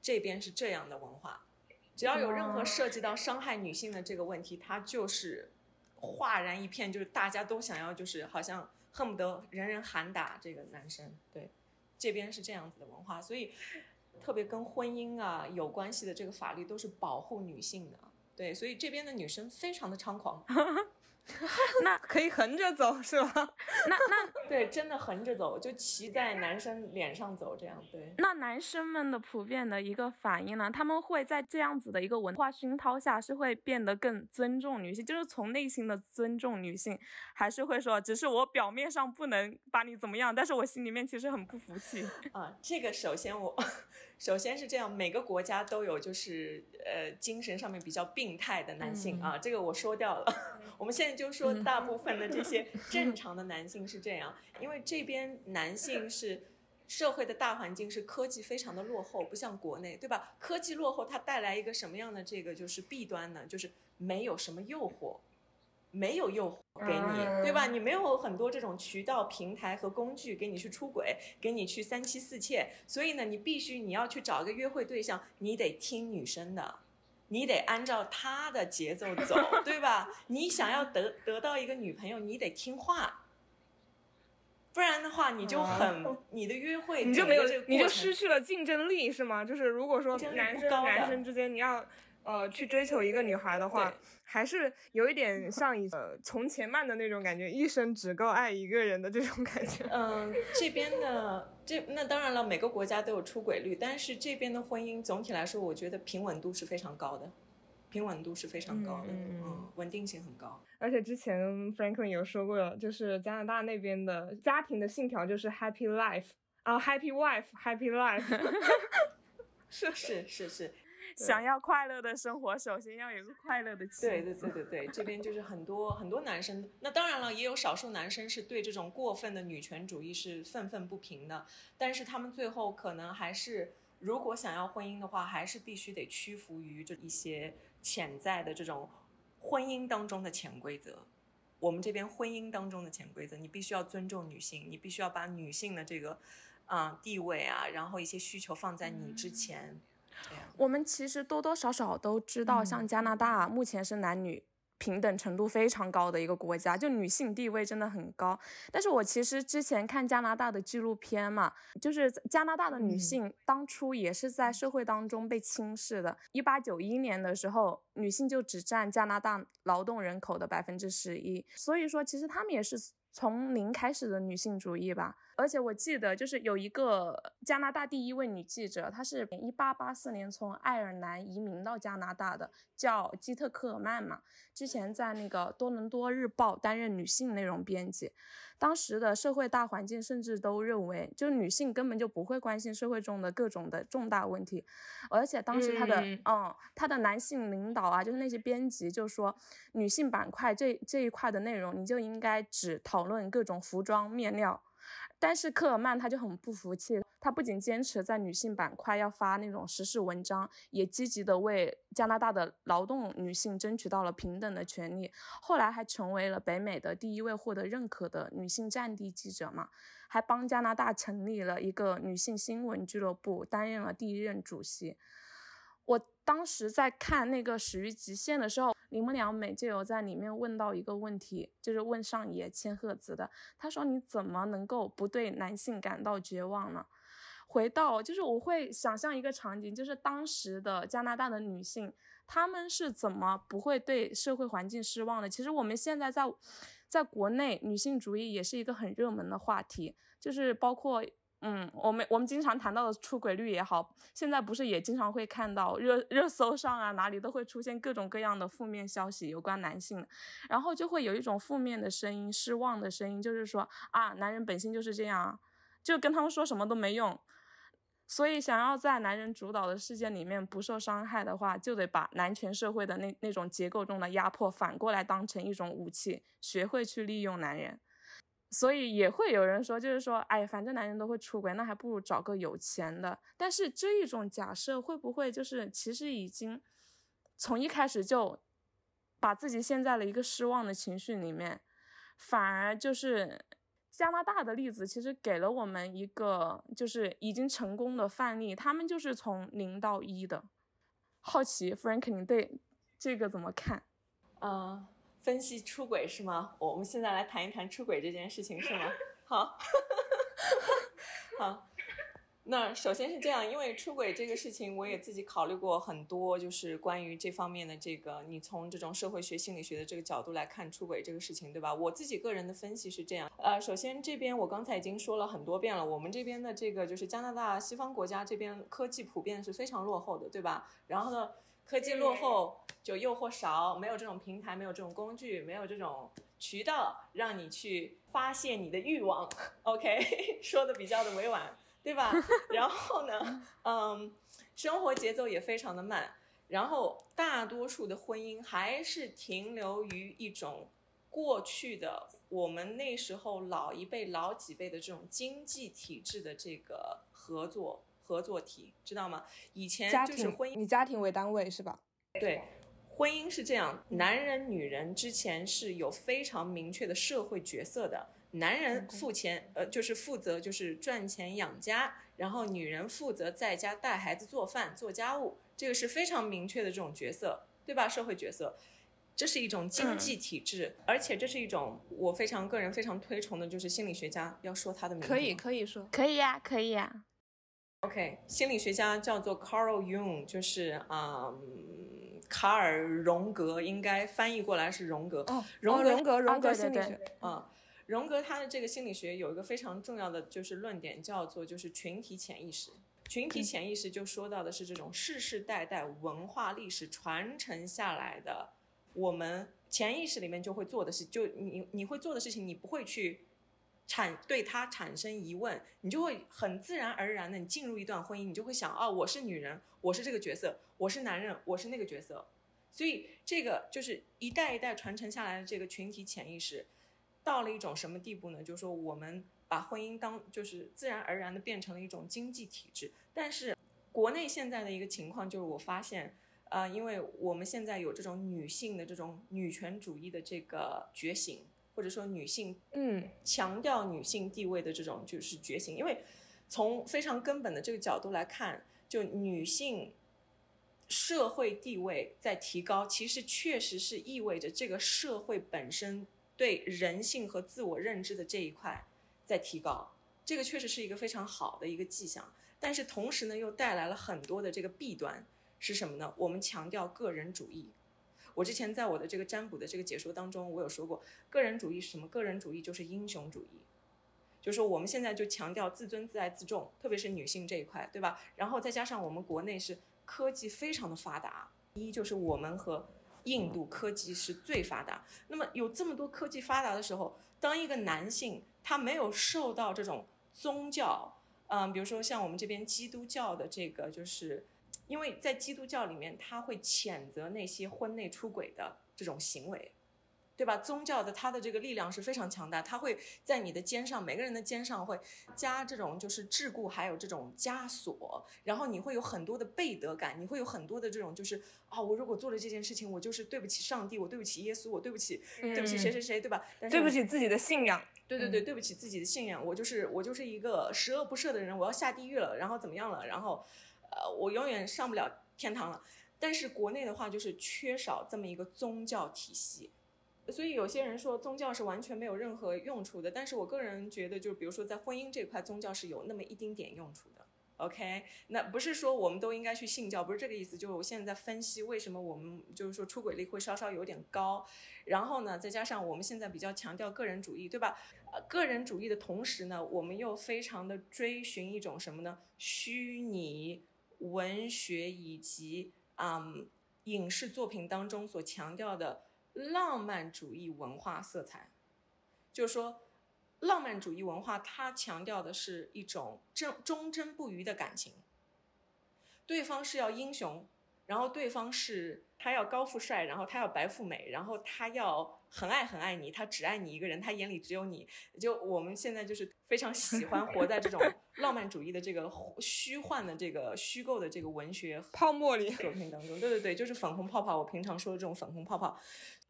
这边是这样的文化，只要有任何涉及到伤害女性的这个问题，他就是哗然一片，就是大家都想要，就是好像。恨不得人人喊打这个男生，对，这边是这样子的文化，所以特别跟婚姻啊有关系的这个法律都是保护女性的，对，所以这边的女生非常的猖狂。那可以横着走是吧？那 那对，真的横着走，就骑在男生脸上走，这样对。那男生们的普遍的一个反应呢？他们会在这样子的一个文化熏陶下，是会变得更尊重女性，就是从内心的尊重女性，还是会说，只是我表面上不能把你怎么样，但是我心里面其实很不服气啊。这个首先我。首先是这样，每个国家都有就是呃精神上面比较病态的男性啊，这个我说掉了。我们现在就说大部分的这些正常的男性是这样，因为这边男性是社会的大环境是科技非常的落后，不像国内，对吧？科技落后它带来一个什么样的这个就是弊端呢？就是没有什么诱惑。没有诱惑给你，对吧？你没有很多这种渠道、平台和工具给你去出轨，给你去三妻四妾。所以呢，你必须你要去找一个约会对象，你得听女生的，你得按照她的节奏走，对吧？你想要得得到一个女朋友，你得听话，不然的话，你就很你的约会你就没有，你就失去了竞争力，是吗？就是如果说男生男生之间你要。呃，去追求一个女孩的话，还是有一点像以呃从前慢的那种感觉，一生只够爱一个人的这种感觉。嗯，这边的这那当然了，每个国家都有出轨率，但是这边的婚姻总体来说，我觉得平稳度是非常高的，平稳度是非常高的，嗯，稳定性很高。而且之前 Franklin 有说过，就是加拿大那边的家庭的信条就是 Happy Life 啊，Happy Wife，Happy Life。是是是是。想要快乐的生活，首先要有个快乐的妻子。对对对对对，这边就是很多很多男生，那当然了，也有少数男生是对这种过分的女权主义是愤愤不平的。但是他们最后可能还是，如果想要婚姻的话，还是必须得屈服于这一些潜在的这种婚姻当中的潜规则。我们这边婚姻当中的潜规则，你必须要尊重女性，你必须要把女性的这个，嗯，地位啊，然后一些需求放在你之前。我们其实多多少少都知道，像加拿大目前是男女平等程度非常高的一个国家，就女性地位真的很高。但是我其实之前看加拿大的纪录片嘛，就是加拿大的女性当初也是在社会当中被轻视的。一八九一年的时候，女性就只占加拿大劳动人口的百分之十一，所以说其实她们也是。从零开始的女性主义吧，而且我记得就是有一个加拿大第一位女记者，她是一八八四年从爱尔兰移民到加拿大的，叫基特科尔曼嘛。之前在那个多伦多日报担任女性内容编辑。当时的社会大环境甚至都认为，就女性根本就不会关心社会中的各种的重大问题，而且当时她的嗯，她的男性领导啊，就是那些编辑就说，女性板块这这一块的内容，你就应该只讨论各种服装面料。但是科尔曼他就很不服气，他不仅坚持在女性板块要发那种时事文章，也积极的为加拿大的劳动女性争取到了平等的权利。后来还成为了北美的第一位获得认可的女性战地记者嘛，还帮加拿大成立了一个女性新闻俱乐部，担任了第一任主席。当时在看那个《始于极限》的时候，铃木良美就有在里面问到一个问题，就是问上野千鹤子的。他说：“你怎么能够不对男性感到绝望呢？”回到就是我会想象一个场景，就是当时的加拿大的女性，她们是怎么不会对社会环境失望的？其实我们现在在在国内，女性主义也是一个很热门的话题，就是包括。嗯，我们我们经常谈到的出轨率也好，现在不是也经常会看到热热搜上啊，哪里都会出现各种各样的负面消息有关男性，然后就会有一种负面的声音、失望的声音，就是说啊，男人本性就是这样啊，就跟他们说什么都没用。所以想要在男人主导的世界里面不受伤害的话，就得把男权社会的那那种结构中的压迫反过来当成一种武器，学会去利用男人。所以也会有人说，就是说，哎，反正男人都会出轨，那还不如找个有钱的。但是这一种假设会不会就是其实已经从一开始就把自己陷在了一个失望的情绪里面？反而就是加拿大的例子，其实给了我们一个就是已经成功的范例，他们就是从零到一的。好奇，Frank，你对这个怎么看？啊。分析出轨是吗？我们现在来谈一谈出轨这件事情是吗？好，好，那首先是这样，因为出轨这个事情，我也自己考虑过很多，就是关于这方面的这个，你从这种社会学、心理学的这个角度来看出轨这个事情，对吧？我自己个人的分析是这样，呃，首先这边我刚才已经说了很多遍了，我们这边的这个就是加拿大西方国家这边科技普遍是非常落后的，对吧？然后呢？科技落后，就诱惑少，没有这种平台，没有这种工具，没有这种渠道让你去发泄你的欲望。OK，说的比较的委婉，对吧？然后呢，嗯，生活节奏也非常的慢，然后大多数的婚姻还是停留于一种过去的我们那时候老一辈、老几辈的这种经济体制的这个合作。合作体知道吗？以前就是婚姻，以家庭为单位是吧？对，婚姻是这样，男人、女人之前是有非常明确的社会角色的。男人付钱，呃，就是负责就是赚钱养家，然后女人负责在家带孩子、做饭、做家务，这个是非常明确的这种角色，对吧？社会角色，这是一种经济体制，而且这是一种我非常个人非常推崇的，就是心理学家要说他的名字，可以可以说，可以呀，可以呀。OK，心理学家叫做 Carl Jung，就是嗯，卡尔荣格，应该翻译过来是荣格。哦，荣格，荣格，荣格心理学。啊，荣格他的这个心理学有一个非常重要的就是论点，叫做就是群体潜意识。群体潜意识就说到的是这种世世代代文化历史传承下来的，我们潜意识里面就会做的事，就你你会做的事情，你不会去。产对他产生疑问，你就会很自然而然的，你进入一段婚姻，你就会想，哦，我是女人，我是这个角色；我是男人，我是那个角色。所以这个就是一代一代传承下来的这个群体潜意识，到了一种什么地步呢？就是说，我们把婚姻当就是自然而然的变成了一种经济体制。但是国内现在的一个情况就是，我发现，呃，因为我们现在有这种女性的这种女权主义的这个觉醒。或者说女性，嗯，强调女性地位的这种就是觉醒，因为从非常根本的这个角度来看，就女性社会地位在提高，其实确实是意味着这个社会本身对人性和自我认知的这一块在提高，这个确实是一个非常好的一个迹象。但是同时呢，又带来了很多的这个弊端，是什么呢？我们强调个人主义。我之前在我的这个占卜的这个解说当中，我有说过，个人主义是什么？个人主义就是英雄主义，就是说我们现在就强调自尊、自爱、自重，特别是女性这一块，对吧？然后再加上我们国内是科技非常的发达，一就是我们和印度科技是最发达。那么有这么多科技发达的时候，当一个男性他没有受到这种宗教，嗯，比如说像我们这边基督教的这个就是。因为在基督教里面，他会谴责那些婚内出轨的这种行为，对吧？宗教的它的这个力量是非常强大，它会在你的肩上，每个人的肩上会加这种就是桎梏，还有这种枷锁，然后你会有很多的背德感，你会有很多的这种就是啊，我如果做了这件事情，我就是对不起上帝，我对不起耶稣，我对不起对不起谁谁谁，对吧？对不起自己的信仰，对对对，对不起自己的信仰，我就是我就是一个十恶不赦的人，我要下地狱了，然后怎么样了，然后。呃，我永远上不了天堂了。但是国内的话，就是缺少这么一个宗教体系，所以有些人说宗教是完全没有任何用处的。但是我个人觉得，就是比如说在婚姻这块，宗教是有那么一丁点用处的。OK，那不是说我们都应该去信教，不是这个意思。就是我现在在分析为什么我们就是说出轨率会稍稍有点高，然后呢，再加上我们现在比较强调个人主义，对吧？呃，个人主义的同时呢，我们又非常的追寻一种什么呢？虚拟。文学以及嗯影视作品当中所强调的浪漫主义文化色彩，就是说，浪漫主义文化它强调的是一种忠忠贞不渝的感情，对方是要英雄。然后对方是他要高富帅，然后他要白富美，然后他要很爱很爱你，他只爱你一个人，他眼里只有你。就我们现在就是非常喜欢活在这种 浪漫主义的这个虚幻的这个虚构的这个文学泡沫里作品当中。对对对，就是粉红泡泡。我平常说的这种粉红泡泡，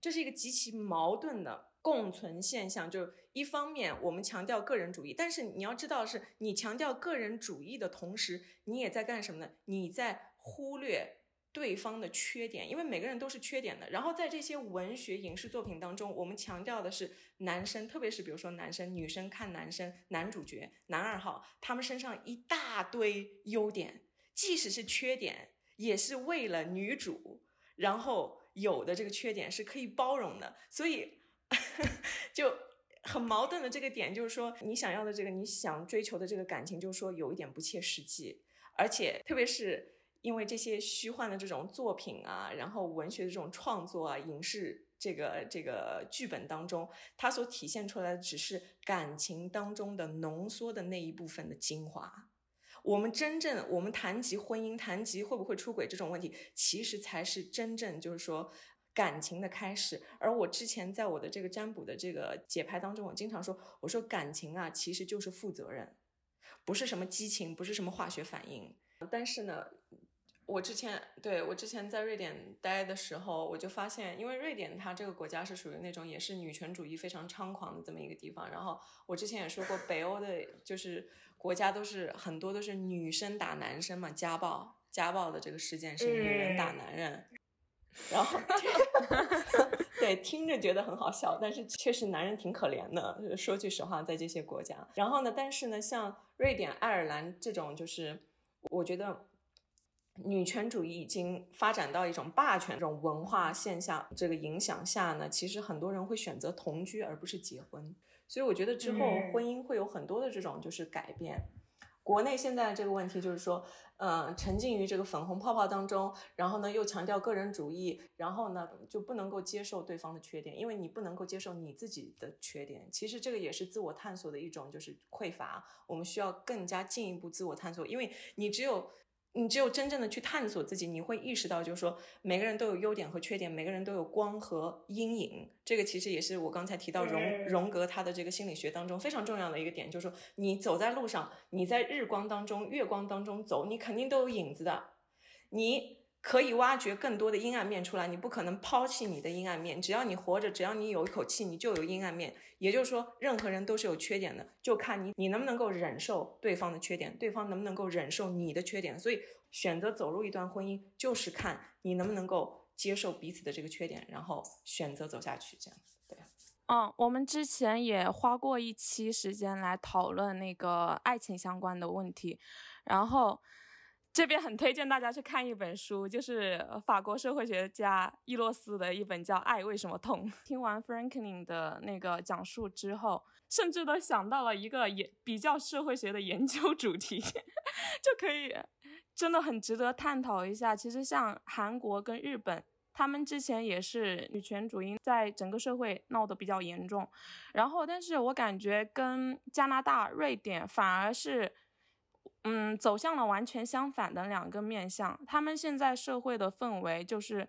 这是一个极其矛盾的共存现象。就一方面我们强调个人主义，但是你要知道，是你强调个人主义的同时，你也在干什么呢？你在忽略。对方的缺点，因为每个人都是缺点的。然后在这些文学影视作品当中，我们强调的是男生，特别是比如说男生、女生看男生，男主角、男二号，他们身上一大堆优点，即使是缺点，也是为了女主，然后有的这个缺点是可以包容的。所以 就很矛盾的这个点就是说，你想要的这个，你想追求的这个感情，就是说有一点不切实际，而且特别是。因为这些虚幻的这种作品啊，然后文学的这种创作啊，影视这个这个剧本当中，它所体现出来的只是感情当中的浓缩的那一部分的精华。我们真正我们谈及婚姻，谈及会不会出轨这种问题，其实才是真正就是说感情的开始。而我之前在我的这个占卜的这个解牌当中，我经常说，我说感情啊，其实就是负责任，不是什么激情，不是什么化学反应。但是呢。我之前对我之前在瑞典待的时候，我就发现，因为瑞典它这个国家是属于那种也是女权主义非常猖狂的这么一个地方。然后我之前也说过，北欧的就是国家都是很多都是女生打男生嘛，家暴家暴的这个事件是女人打男人。然后 对听着觉得很好笑，但是确实男人挺可怜的。说句实话，在这些国家，然后呢，但是呢，像瑞典、爱尔兰这种，就是我觉得。女权主义已经发展到一种霸权这种文化现象这个影响下呢，其实很多人会选择同居而不是结婚，所以我觉得之后婚姻会有很多的这种就是改变。国内现在这个问题就是说，呃，沉浸于这个粉红泡泡当中，然后呢又强调个人主义，然后呢就不能够接受对方的缺点，因为你不能够接受你自己的缺点。其实这个也是自我探索的一种就是匮乏，我们需要更加进一步自我探索，因为你只有。你只有真正的去探索自己，你会意识到，就是说每个人都有优点和缺点，每个人都有光和阴影。这个其实也是我刚才提到荣荣格他的这个心理学当中非常重要的一个点，就是说你走在路上，你在日光当中、月光当中走，你肯定都有影子的。你。可以挖掘更多的阴暗面出来，你不可能抛弃你的阴暗面。只要你活着，只要你有一口气，你就有阴暗面。也就是说，任何人都是有缺点的，就看你你能不能够忍受对方的缺点，对方能不能够忍受你的缺点。所以，选择走入一段婚姻，就是看你能不能够接受彼此的这个缺点，然后选择走下去，这样对。嗯，我们之前也花过一期时间来讨论那个爱情相关的问题，然后。这边很推荐大家去看一本书，就是法国社会学家伊洛斯的一本叫《爱为什么痛》。听完 Franklin 的那个讲述之后，甚至都想到了一个也比较社会学的研究主题，就可以真的很值得探讨一下。其实像韩国跟日本，他们之前也是女权主义在整个社会闹得比较严重，然后但是我感觉跟加拿大、瑞典反而是。嗯，走向了完全相反的两个面向。他们现在社会的氛围就是，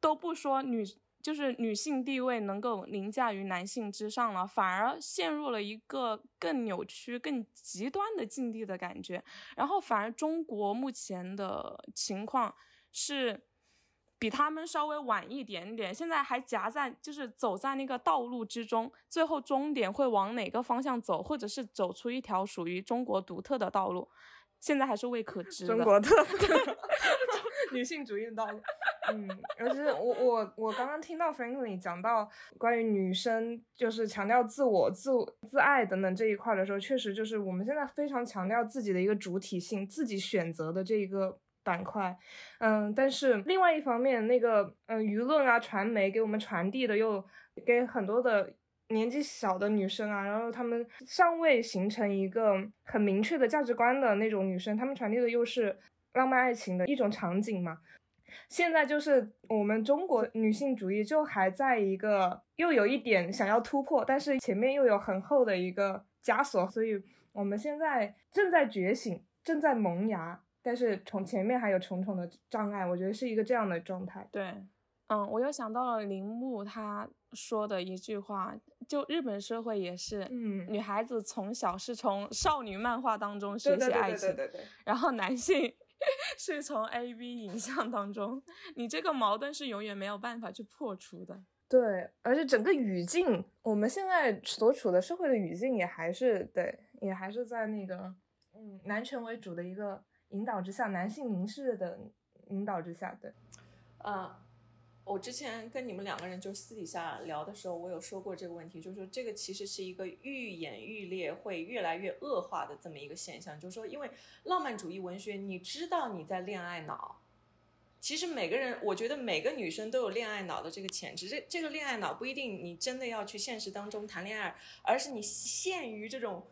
都不说女，就是女性地位能够凌驾于男性之上了，反而陷入了一个更扭曲、更极端的境地的感觉。然后，反而中国目前的情况是。比他们稍微晚一点点，现在还夹在就是走在那个道路之中，最后终点会往哪个方向走，或者是走出一条属于中国独特的道路，现在还是未可知的。中国特色 女性主义的道路，嗯，而且我我我刚刚听到 Franklin 讲到关于女生就是强调自我、自自爱等等这一块的时候，确实就是我们现在非常强调自己的一个主体性，自己选择的这一个。板块，嗯，但是另外一方面，那个嗯，舆论啊，传媒给我们传递的又给很多的年纪小的女生啊，然后她们尚未形成一个很明确的价值观的那种女生，她们传递的又是浪漫爱情的一种场景嘛。现在就是我们中国女性主义就还在一个又有一点想要突破，但是前面又有很厚的一个枷锁，所以我们现在正在觉醒，正在萌芽。但是从前面还有重重的障碍，我觉得是一个这样的状态。对，嗯，我又想到了铃木他说的一句话，就日本社会也是，嗯，女孩子从小是从少女漫画当中学习爱情，对对对，然后男性 是从 A V 影像当中，你这个矛盾是永远没有办法去破除的。对，而且整个语境，我们现在所处的社会的语境也还是对，也还是在那个，嗯，男权为主的一个。引导之下，男性凝视的引导之下，对，嗯，我之前跟你们两个人就私底下聊的时候，我有说过这个问题，就是说这个其实是一个愈演愈烈，会越来越恶化的这么一个现象。就是说，因为浪漫主义文学，你知道你在恋爱脑，其实每个人，我觉得每个女生都有恋爱脑的这个潜质。这这个恋爱脑不一定你真的要去现实当中谈恋爱，而是你限于这种。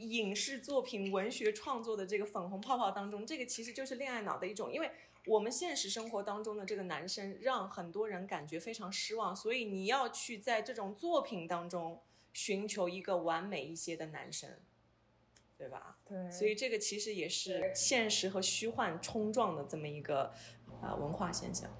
影视作品、文学创作的这个粉红泡泡当中，这个其实就是恋爱脑的一种。因为我们现实生活当中的这个男生让很多人感觉非常失望，所以你要去在这种作品当中寻求一个完美一些的男生，对吧？对。所以这个其实也是现实和虚幻冲撞的这么一个啊文化现象。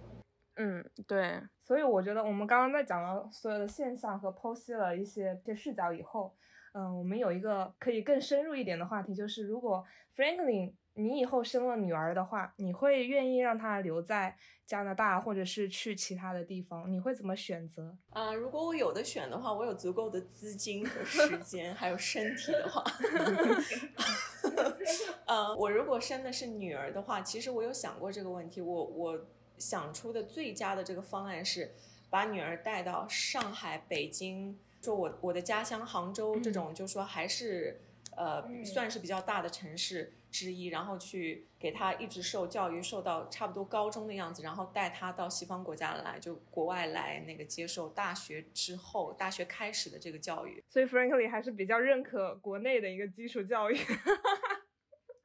嗯，对。所以我觉得我们刚刚在讲了所有的现象和剖析了一些些视角以后。嗯，我们有一个可以更深入一点的话题，就是如果 Franklin 你以后生了女儿的话，你会愿意让她留在加拿大，或者是去其他的地方？你会怎么选择？啊，如果我有的选的话，我有足够的资金和时间，还有身体的话，呃，我如果生的是女儿的话，其实我有想过这个问题。我我想出的最佳的这个方案是，把女儿带到上海、北京。说我我的家乡杭州这种，就说还是呃算是比较大的城市之一，然后去给他一直受教育，受到差不多高中的样子，然后带他到西方国家来，就国外来那个接受大学之后，大学开始的这个教育。所以 Frankly 还是比较认可国内的一个基础教育。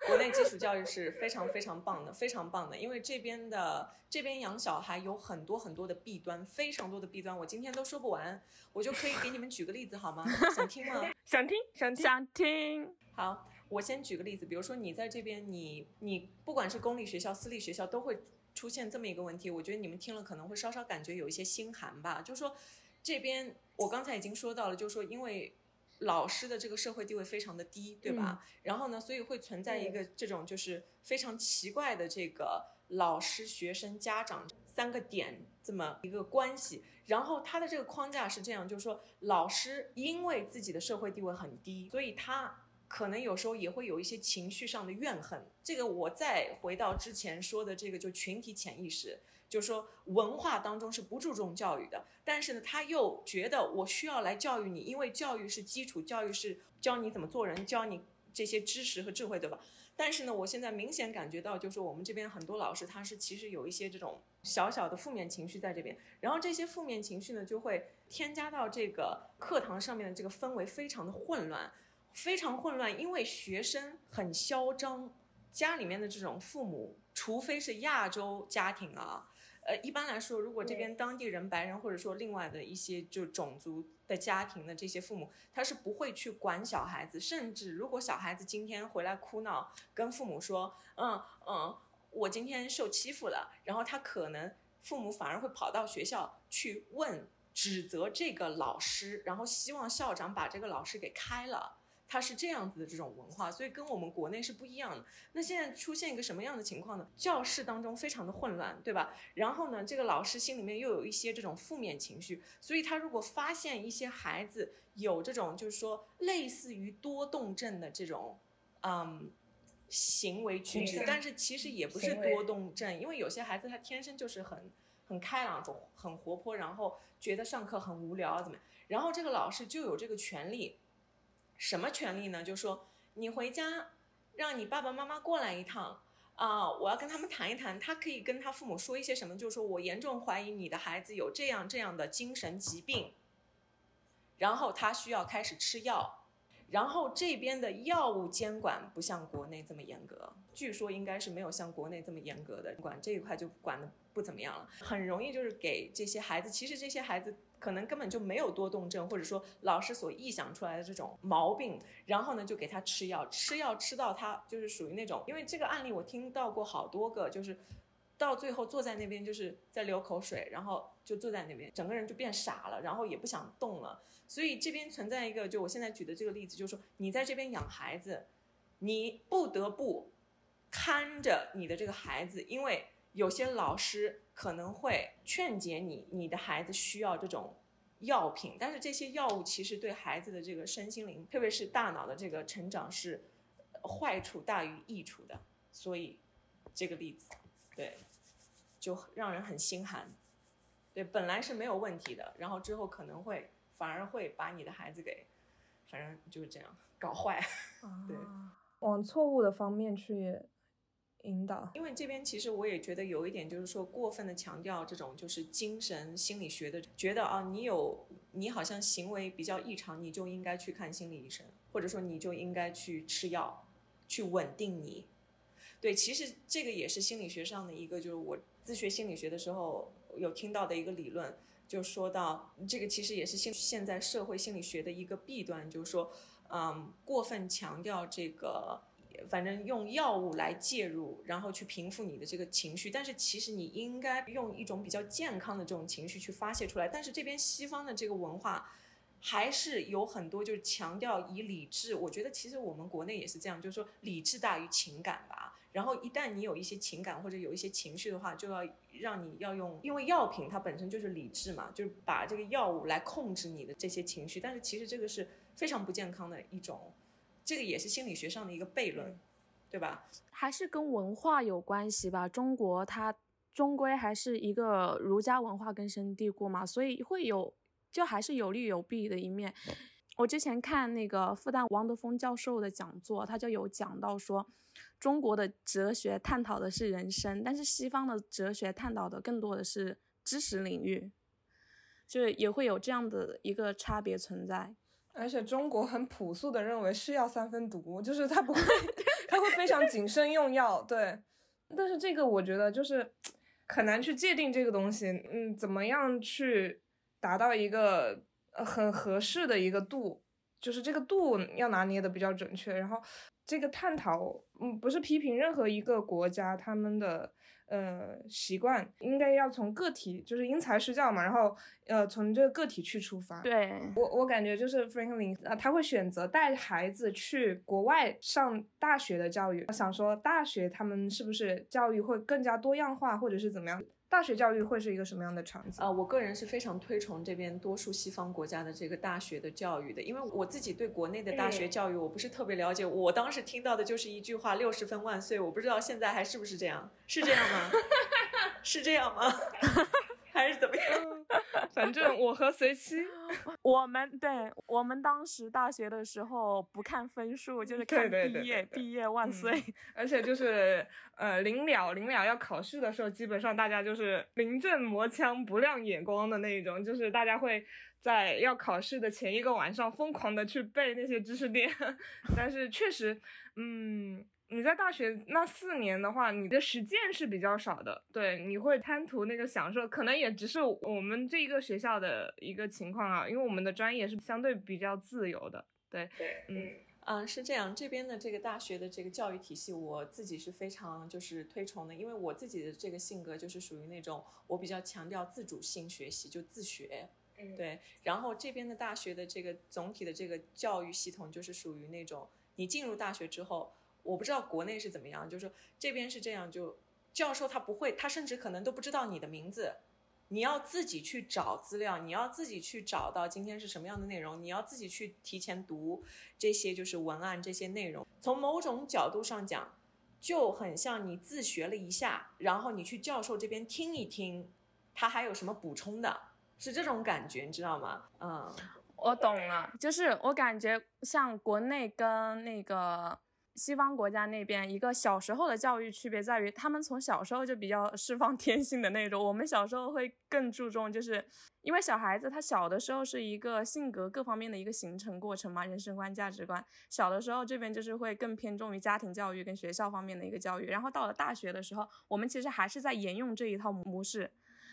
国内基础教育是非常非常棒的，非常棒的，因为这边的这边养小孩有很多很多的弊端，非常多的弊端，我今天都说不完，我就可以给你们举个例子好吗？想听吗？想听，想听，想听。好，我先举个例子，比如说你在这边，你你不管是公立学校、私立学校，都会出现这么一个问题，我觉得你们听了可能会稍稍感觉有一些心寒吧，就是说这边我刚才已经说到了，就是说因为。老师的这个社会地位非常的低，对吧？然后呢，所以会存在一个这种就是非常奇怪的这个老师、学生、家长三个点这么一个关系。然后他的这个框架是这样，就是说老师因为自己的社会地位很低，所以他可能有时候也会有一些情绪上的怨恨。这个我再回到之前说的这个，就群体潜意识，就是说文化当中是不注重教育的，但是呢，他又觉得我需要来教育你，因为教育是基础，教育是教你怎么做人，教你这些知识和智慧，对吧？但是呢，我现在明显感觉到，就是我们这边很多老师，他是其实有一些这种小小的负面情绪在这边，然后这些负面情绪呢，就会添加到这个课堂上面的这个氛围非常的混乱，非常混乱，因为学生很嚣张，家里面的这种父母，除非是亚洲家庭啊。呃，一般来说，如果这边当地人、白人或者说另外的一些就种族的家庭的这些父母，他是不会去管小孩子，甚至如果小孩子今天回来哭闹，跟父母说，嗯嗯，我今天受欺负了，然后他可能父母反而会跑到学校去问、指责这个老师，然后希望校长把这个老师给开了。它是这样子的这种文化，所以跟我们国内是不一样的。那现在出现一个什么样的情况呢？教室当中非常的混乱，对吧？然后呢，这个老师心里面又有一些这种负面情绪，所以他如果发现一些孩子有这种就是说类似于多动症的这种嗯行为举止，但是其实也不是多动症，因为有些孩子他天生就是很很开朗、很活泼，然后觉得上课很无聊啊怎么样？然后这个老师就有这个权利。什么权利呢？就说你回家，让你爸爸妈妈过来一趟啊，我要跟他们谈一谈。他可以跟他父母说一些什么？就是说我严重怀疑你的孩子有这样这样的精神疾病，然后他需要开始吃药。然后这边的药物监管不像国内这么严格，据说应该是没有像国内这么严格的管这一块就管的不怎么样了，很容易就是给这些孩子，其实这些孩子。可能根本就没有多动症，或者说老师所臆想出来的这种毛病，然后呢就给他吃药，吃药吃到他就是属于那种，因为这个案例我听到过好多个，就是到最后坐在那边就是在流口水，然后就坐在那边，整个人就变傻了，然后也不想动了。所以这边存在一个，就我现在举的这个例子，就是说你在这边养孩子，你不得不看着你的这个孩子，因为。有些老师可能会劝解你，你的孩子需要这种药品，但是这些药物其实对孩子的这个身心灵，特别是大脑的这个成长是坏处大于益处的。所以这个例子，对，就让人很心寒。对，本来是没有问题的，然后之后可能会反而会把你的孩子给，反正就是这样搞坏。对，往错误的方面去。引导，因为这边其实我也觉得有一点，就是说过分的强调这种就是精神心理学的，觉得啊，你有你好像行为比较异常，你就应该去看心理医生，或者说你就应该去吃药，去稳定你。对，其实这个也是心理学上的一个，就是我自学心理学的时候有听到的一个理论，就说到这个其实也是现现在社会心理学的一个弊端，就是说，嗯，过分强调这个。反正用药物来介入，然后去平复你的这个情绪，但是其实你应该用一种比较健康的这种情绪去发泄出来。但是这边西方的这个文化还是有很多就是强调以理智，我觉得其实我们国内也是这样，就是说理智大于情感吧。然后一旦你有一些情感或者有一些情绪的话，就要让你要用，因为药品它本身就是理智嘛，就是把这个药物来控制你的这些情绪。但是其实这个是非常不健康的一种。这个也是心理学上的一个悖论，对吧？还是跟文化有关系吧。中国它终归还是一个儒家文化根深蒂固嘛，所以会有就还是有利有弊的一面。我之前看那个复旦王德峰教授的讲座，他就有讲到说，中国的哲学探讨的是人生，但是西方的哲学探讨的更多的是知识领域，就是也会有这样的一个差别存在。而且中国很朴素的认为是药三分毒，就是他不会，他会非常谨慎用药。对，但是这个我觉得就是很难去界定这个东西，嗯，怎么样去达到一个很合适的一个度，就是这个度要拿捏的比较准确。然后这个探讨，嗯，不是批评任何一个国家他们的呃习惯，应该要从个体，就是因材施教嘛，然后呃从这个个体去出发。对我，我感觉就是 Franklin 啊，他会选择带孩子去国外上大学的教育。我想说，大学他们是不是教育会更加多样化，或者是怎么样？大学教育会是一个什么样的场景？啊，我个人是非常推崇这边多数西方国家的这个大学的教育的，因为我自己对国内的大学教育我不是特别了解。我当时听到的就是一句话“六十分万岁”，我不知道现在还是不是这样，是这样吗？是这样吗？还是怎么样？反正我和随妻，我们对我们当时大学的时候不看分数，就是看毕业，毕业万岁。而且就是呃临了临了要考试的时候，基本上大家就是临阵磨枪不亮眼光的那一种，就是大家会在要考试的前一个晚上疯狂的去背那些知识点。但是确实，嗯。你在大学那四年的话，你的实践是比较少的，对，你会贪图那个享受，可能也只是我们这一个学校的一个情况啊，因为我们的专业是相对比较自由的，对，对，嗯，嗯，是这样，这边的这个大学的这个教育体系，我自己是非常就是推崇的，因为我自己的这个性格就是属于那种我比较强调自主性学习，就自学，嗯，对，然后这边的大学的这个总体的这个教育系统就是属于那种你进入大学之后。我不知道国内是怎么样，就是说这边是这样，就教授他不会，他甚至可能都不知道你的名字，你要自己去找资料，你要自己去找到今天是什么样的内容，你要自己去提前读这些就是文案这些内容。从某种角度上讲，就很像你自学了一下，然后你去教授这边听一听，他还有什么补充的，是这种感觉，你知道吗？嗯，我懂了，就是我感觉像国内跟那个。西方国家那边一个小时候的教育区别在于，他们从小时候就比较释放天性的那种。我们小时候会更注重，就是因为小孩子他小的时候是一个性格各方面的一个形成过程嘛，人生观、价值观。小的时候这边就是会更偏重于家庭教育跟学校方面的一个教育。然后到了大学的时候，我们其实还是在沿用这一套模式，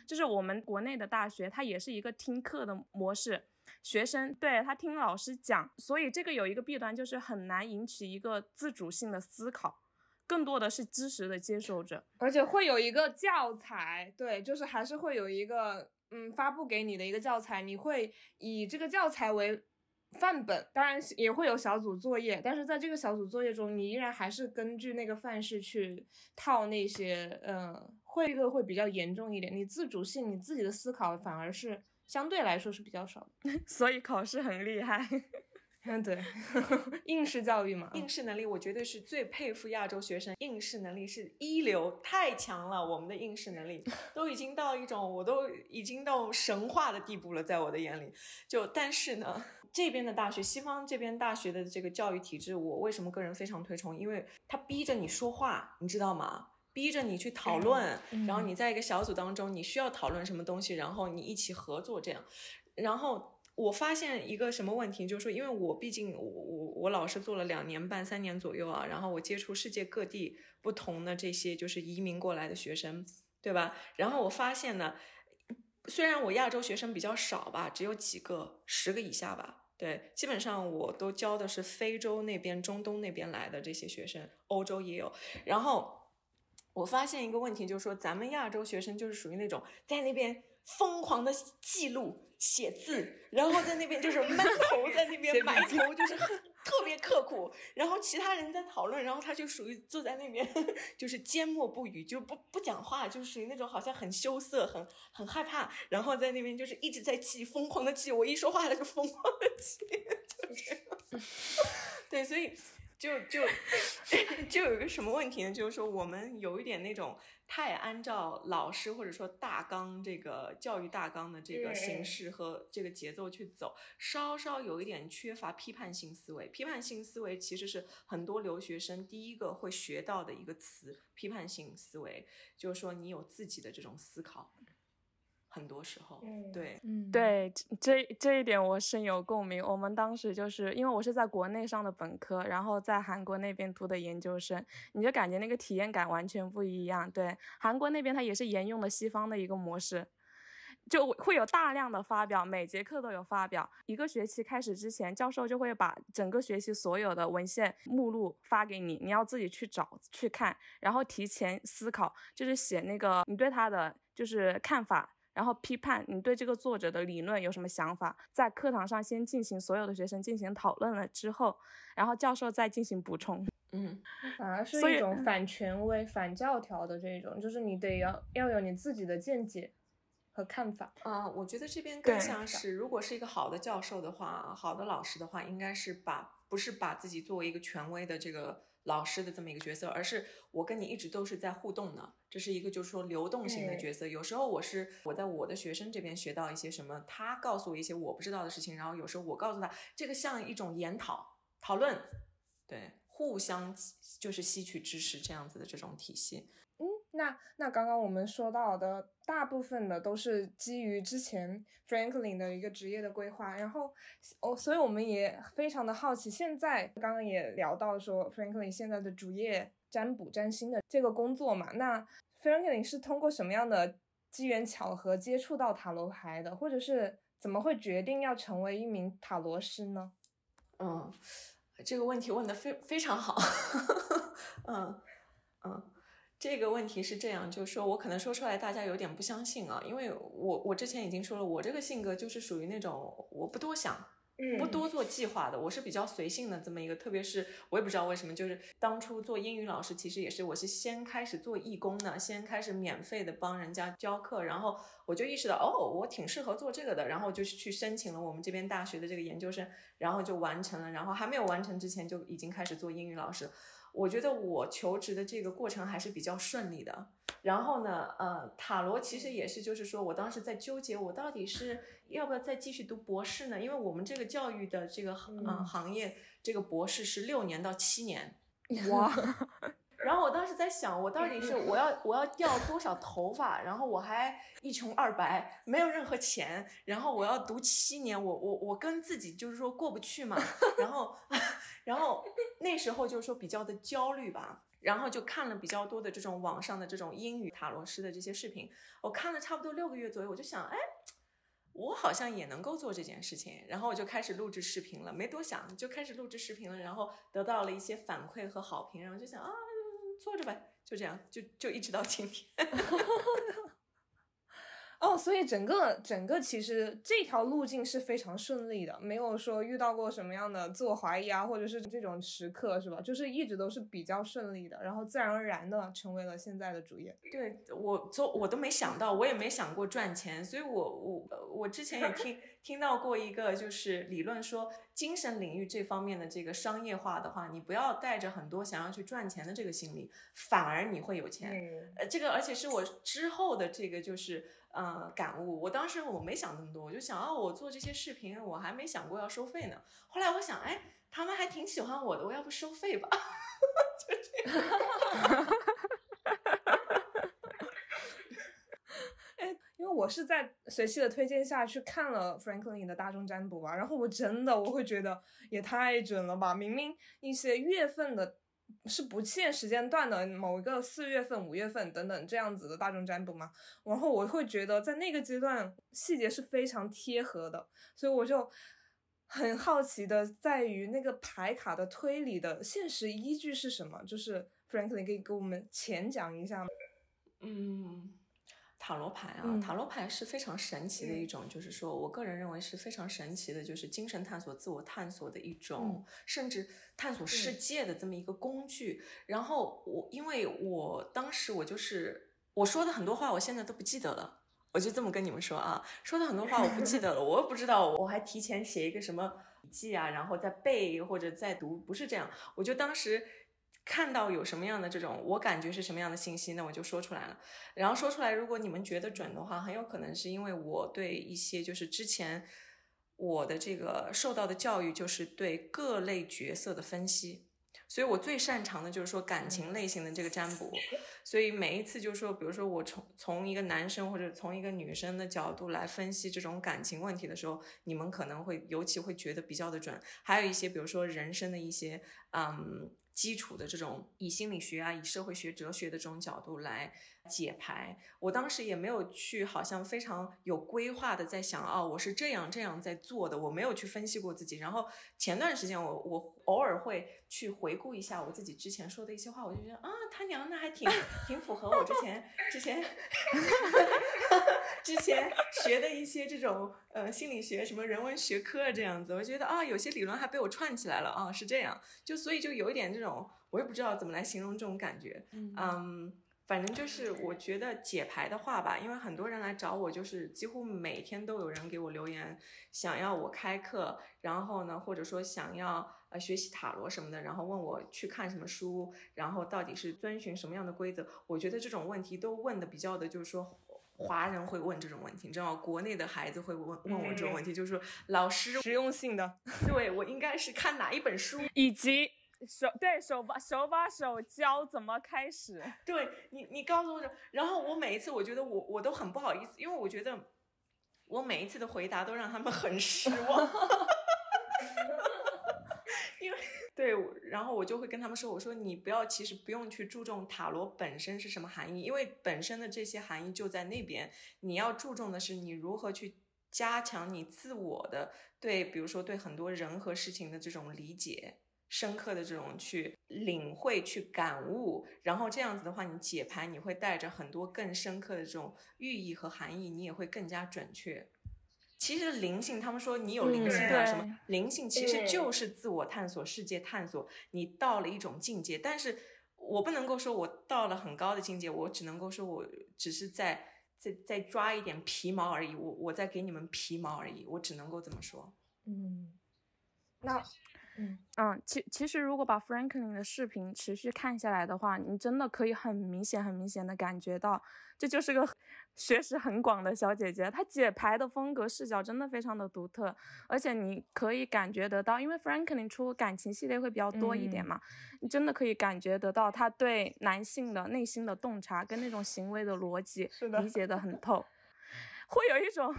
就是我们国内的大学它也是一个听课的模式。学生对他听老师讲，所以这个有一个弊端，就是很难引起一个自主性的思考，更多的是知识的接受者，而且会有一个教材，对，就是还是会有一个嗯发布给你的一个教材，你会以这个教材为范本，当然也会有小组作业，但是在这个小组作业中，你依然还是根据那个范式去套那些，嗯，会一个会比较严重一点，你自主性，你自己的思考反而是。相对来说是比较少的，所以考试很厉害。嗯，对，应试教育嘛，应试能力我绝对是最佩服亚洲学生，应试能力是一流，太强了。我们的应试能力 都已经到一种，我都已经到神话的地步了，在我的眼里。就但是呢，这边的大学，西方这边大学的这个教育体制，我为什么个人非常推崇？因为他逼着你说话，你知道吗？逼着你去讨论，然后你在一个小组当中，你需要讨论什么东西，然后你一起合作这样。然后我发现一个什么问题，就是说，因为我毕竟我我我老师做了两年半三年左右啊，然后我接触世界各地不同的这些就是移民过来的学生，对吧？然后我发现呢，虽然我亚洲学生比较少吧，只有几个十个以下吧，对，基本上我都教的是非洲那边、中东那边来的这些学生，欧洲也有，然后。我发现一个问题，就是说咱们亚洲学生就是属于那种在那边疯狂的记录、写字，然后在那边就是闷头 在那边埋头，就是特别刻苦。然后其他人在讨论，然后他就属于坐在那边 就是缄默不语，就不不讲话，就属于那种好像很羞涩、很很害怕。然后在那边就是一直在记，疯狂的记。我一说话他就疯狂的记，就是对，所以。就就 就有一个什么问题呢？就是说我们有一点那种太按照老师或者说大纲这个教育大纲的这个形式和这个节奏去走，稍稍有一点缺乏批判性思维。批判性思维其实是很多留学生第一个会学到的一个词。批判性思维就是说你有自己的这种思考。很多时候，对，嗯，对，这这一点我深有共鸣。我们当时就是因为我是在国内上的本科，然后在韩国那边读的研究生，你就感觉那个体验感完全不一样。对，韩国那边它也是沿用了西方的一个模式。就会有大量的发表，每节课都有发表。一个学期开始之前，教授就会把整个学期所有的文献目录发给你，你要自己去找去看，然后提前思考，就是写那个你对他的就是看法，然后批判你对这个作者的理论有什么想法，在课堂上先进行所有的学生进行讨论了之后，然后教授再进行补充。嗯，反而是一种反权威、反教条的这种，就是你得要要有你自己的见解。和看法，嗯，我觉得这边更像是，如果是一个好的教授的话，好的老师的话，应该是把不是把自己作为一个权威的这个老师的这么一个角色，而是我跟你一直都是在互动的，这是一个就是说流动型的角色。有时候我是我在我的学生这边学到一些什么，他告诉我一些我不知道的事情，然后有时候我告诉他，这个像一种研讨讨论，对，互相就是吸取知识这样子的这种体系。嗯那那刚刚我们说到的大部分的都是基于之前 Franklin 的一个职业的规划，然后哦，所以我们也非常的好奇，现在刚刚也聊到说 Franklin 现在的主业占卜占星的这个工作嘛，那 Franklin 是通过什么样的机缘巧合接触到塔罗牌的，或者是怎么会决定要成为一名塔罗师呢？嗯，这个问题问的非非常好，嗯嗯。这个问题是这样，就是说我可能说出来大家有点不相信啊，因为我我之前已经说了，我这个性格就是属于那种我不多想，不多做计划的，我是比较随性的这么一个。特别是我也不知道为什么，就是当初做英语老师，其实也是我是先开始做义工的，先开始免费的帮人家教课，然后我就意识到哦，我挺适合做这个的，然后就去申请了我们这边大学的这个研究生，然后就完成了，然后还没有完成之前就已经开始做英语老师。我觉得我求职的这个过程还是比较顺利的。然后呢，呃，塔罗其实也是，就是说我当时在纠结，我到底是要不要再继续读博士呢？因为我们这个教育的这个嗯行业，这个博士是六年到七年。哇！然后我当时在想，我到底是我要我要掉多少头发？然后我还一穷二白，没有任何钱。然后我要读七年，我我我跟自己就是说过不去嘛。然后。然后那时候就是说比较的焦虑吧，然后就看了比较多的这种网上的这种英语塔罗师的这些视频，我看了差不多六个月左右，我就想，哎，我好像也能够做这件事情，然后我就开始录制视频了，没多想就开始录制视频了，然后得到了一些反馈和好评，然后就想啊，坐着呗，就这样，就就一直到今天。哦，所以整个整个其实这条路径是非常顺利的，没有说遇到过什么样的自我怀疑啊，或者是这种时刻，是吧？就是一直都是比较顺利的，然后自然而然的成为了现在的主业。对我做我都没想到，我也没想过赚钱，所以我我我之前也 听听到过一个就是理论说，精神领域这方面的这个商业化的话，你不要带着很多想要去赚钱的这个心理，反而你会有钱。呃，这个而且是我之后的这个就是。呃，感悟。我当时我没想那么多，我就想啊，我做这些视频，我还没想过要收费呢。后来我想，哎，他们还挺喜欢我的，我要不收费吧？就这样。哎，因为我是在随气的推荐下去看了 Franklin 的大众占卜吧，然后我真的我会觉得也太准了吧！明明一些月份的。是不限时间段的某一个四月份、五月份等等这样子的大众占卜嘛？然后我会觉得在那个阶段细节是非常贴合的，所以我就很好奇的在于那个牌卡的推理的现实依据是什么？就是 Franklin 可以给我们浅讲一下吗？嗯。塔罗牌啊，塔罗牌是非常神奇的一种，就是说我个人认为是非常神奇的，就是精神探索、自我探索的一种，甚至探索世界的这么一个工具。然后我，因为我当时我就是我说的很多话，我现在都不记得了，我就这么跟你们说啊，说的很多话我不记得了，我又不知道，我还提前写一个什么笔记啊，然后再背或者再读，不是这样，我就当时。看到有什么样的这种，我感觉是什么样的信息，那我就说出来了。然后说出来，如果你们觉得准的话，很有可能是因为我对一些就是之前我的这个受到的教育，就是对各类角色的分析。所以我最擅长的就是说感情类型的这个占卜。所以每一次就是说，比如说我从从一个男生或者从一个女生的角度来分析这种感情问题的时候，你们可能会尤其会觉得比较的准。还有一些比如说人生的一些嗯。基础的这种以心理学啊、以社会学、哲学的这种角度来解牌。我当时也没有去好像非常有规划的在想，哦，我是这样这样在做的，我没有去分析过自己。然后前段时间我我偶尔会去回顾一下我自己之前说的一些话，我就觉得啊，他娘的还挺挺符合我之前之前之前学的一些这种呃心理学什么人文学科这样子。我觉得啊，有些理论还被我串起来了啊，是这样，就所以就有一点这种，我也不知道怎么来形容这种感觉，嗯。反正就是我觉得解牌的话吧，因为很多人来找我，就是几乎每天都有人给我留言，想要我开课，然后呢，或者说想要呃学习塔罗什么的，然后问我去看什么书，然后到底是遵循什么样的规则。我觉得这种问题都问的比较的，就是说华人会问这种问题，你知道吗？国内的孩子会问问我这种问题，就是说老师实用性的，对我应该是看哪一本书，以及。手对手把手把手教怎么开始？对你，你告诉我，然后我每一次我觉得我我都很不好意思，因为我觉得我每一次的回答都让他们很失望。对，然后我就会跟他们说，我说你不要，其实不用去注重塔罗本身是什么含义，因为本身的这些含义就在那边。你要注重的是你如何去加强你自我的对，比如说对很多人和事情的这种理解。深刻的这种去领会、去感悟，然后这样子的话，你解牌你会带着很多更深刻的这种寓意和含义，你也会更加准确。其实灵性，他们说你有灵性啊什么灵性，其实就是自我探索、世界探索。你到了一种境界，但是我不能够说我到了很高的境界，我只能够说我只是在在在抓一点皮毛而已。我我在给你们皮毛而已，我只能够这么说。嗯，那。嗯嗯，其其实如果把 Franklin 的视频持续看下来的话，你真的可以很明显、很明显的感觉到，这就是个学识很广的小姐姐。她解牌的风格、视角真的非常的独特，而且你可以感觉得到，因为 Franklin 出感情系列会比较多一点嘛，你真的可以感觉得到她对男性的内心的洞察跟那种行为的逻辑理解的很透。会有一种，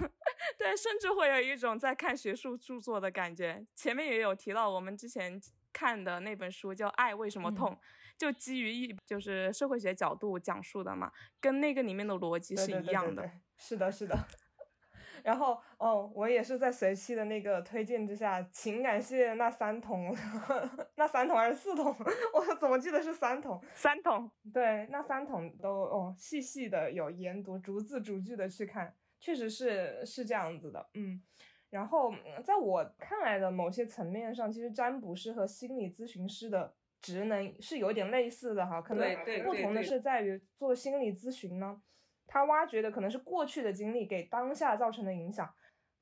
对，甚至会有一种在看学术著作的感觉。前面也有提到，我们之前看的那本书叫《爱为什么痛》，就基于一就是社会学角度讲述的嘛，跟那个里面的逻辑是一样的。是的，是的。然后，哦，我也是在随期的那个推荐之下，情感系列那三桶，那三桶还是四桶？我怎么记得是三桶？三桶。对，那三桶都哦，细细的有研读，逐字逐句的去看。确实是是这样子的，嗯，然后在我看来的某些层面上，其实占卜师和心理咨询师的职能是有点类似的哈，可能不同的是在于做心理咨询呢，他挖掘的可能是过去的经历给当下造成的影响，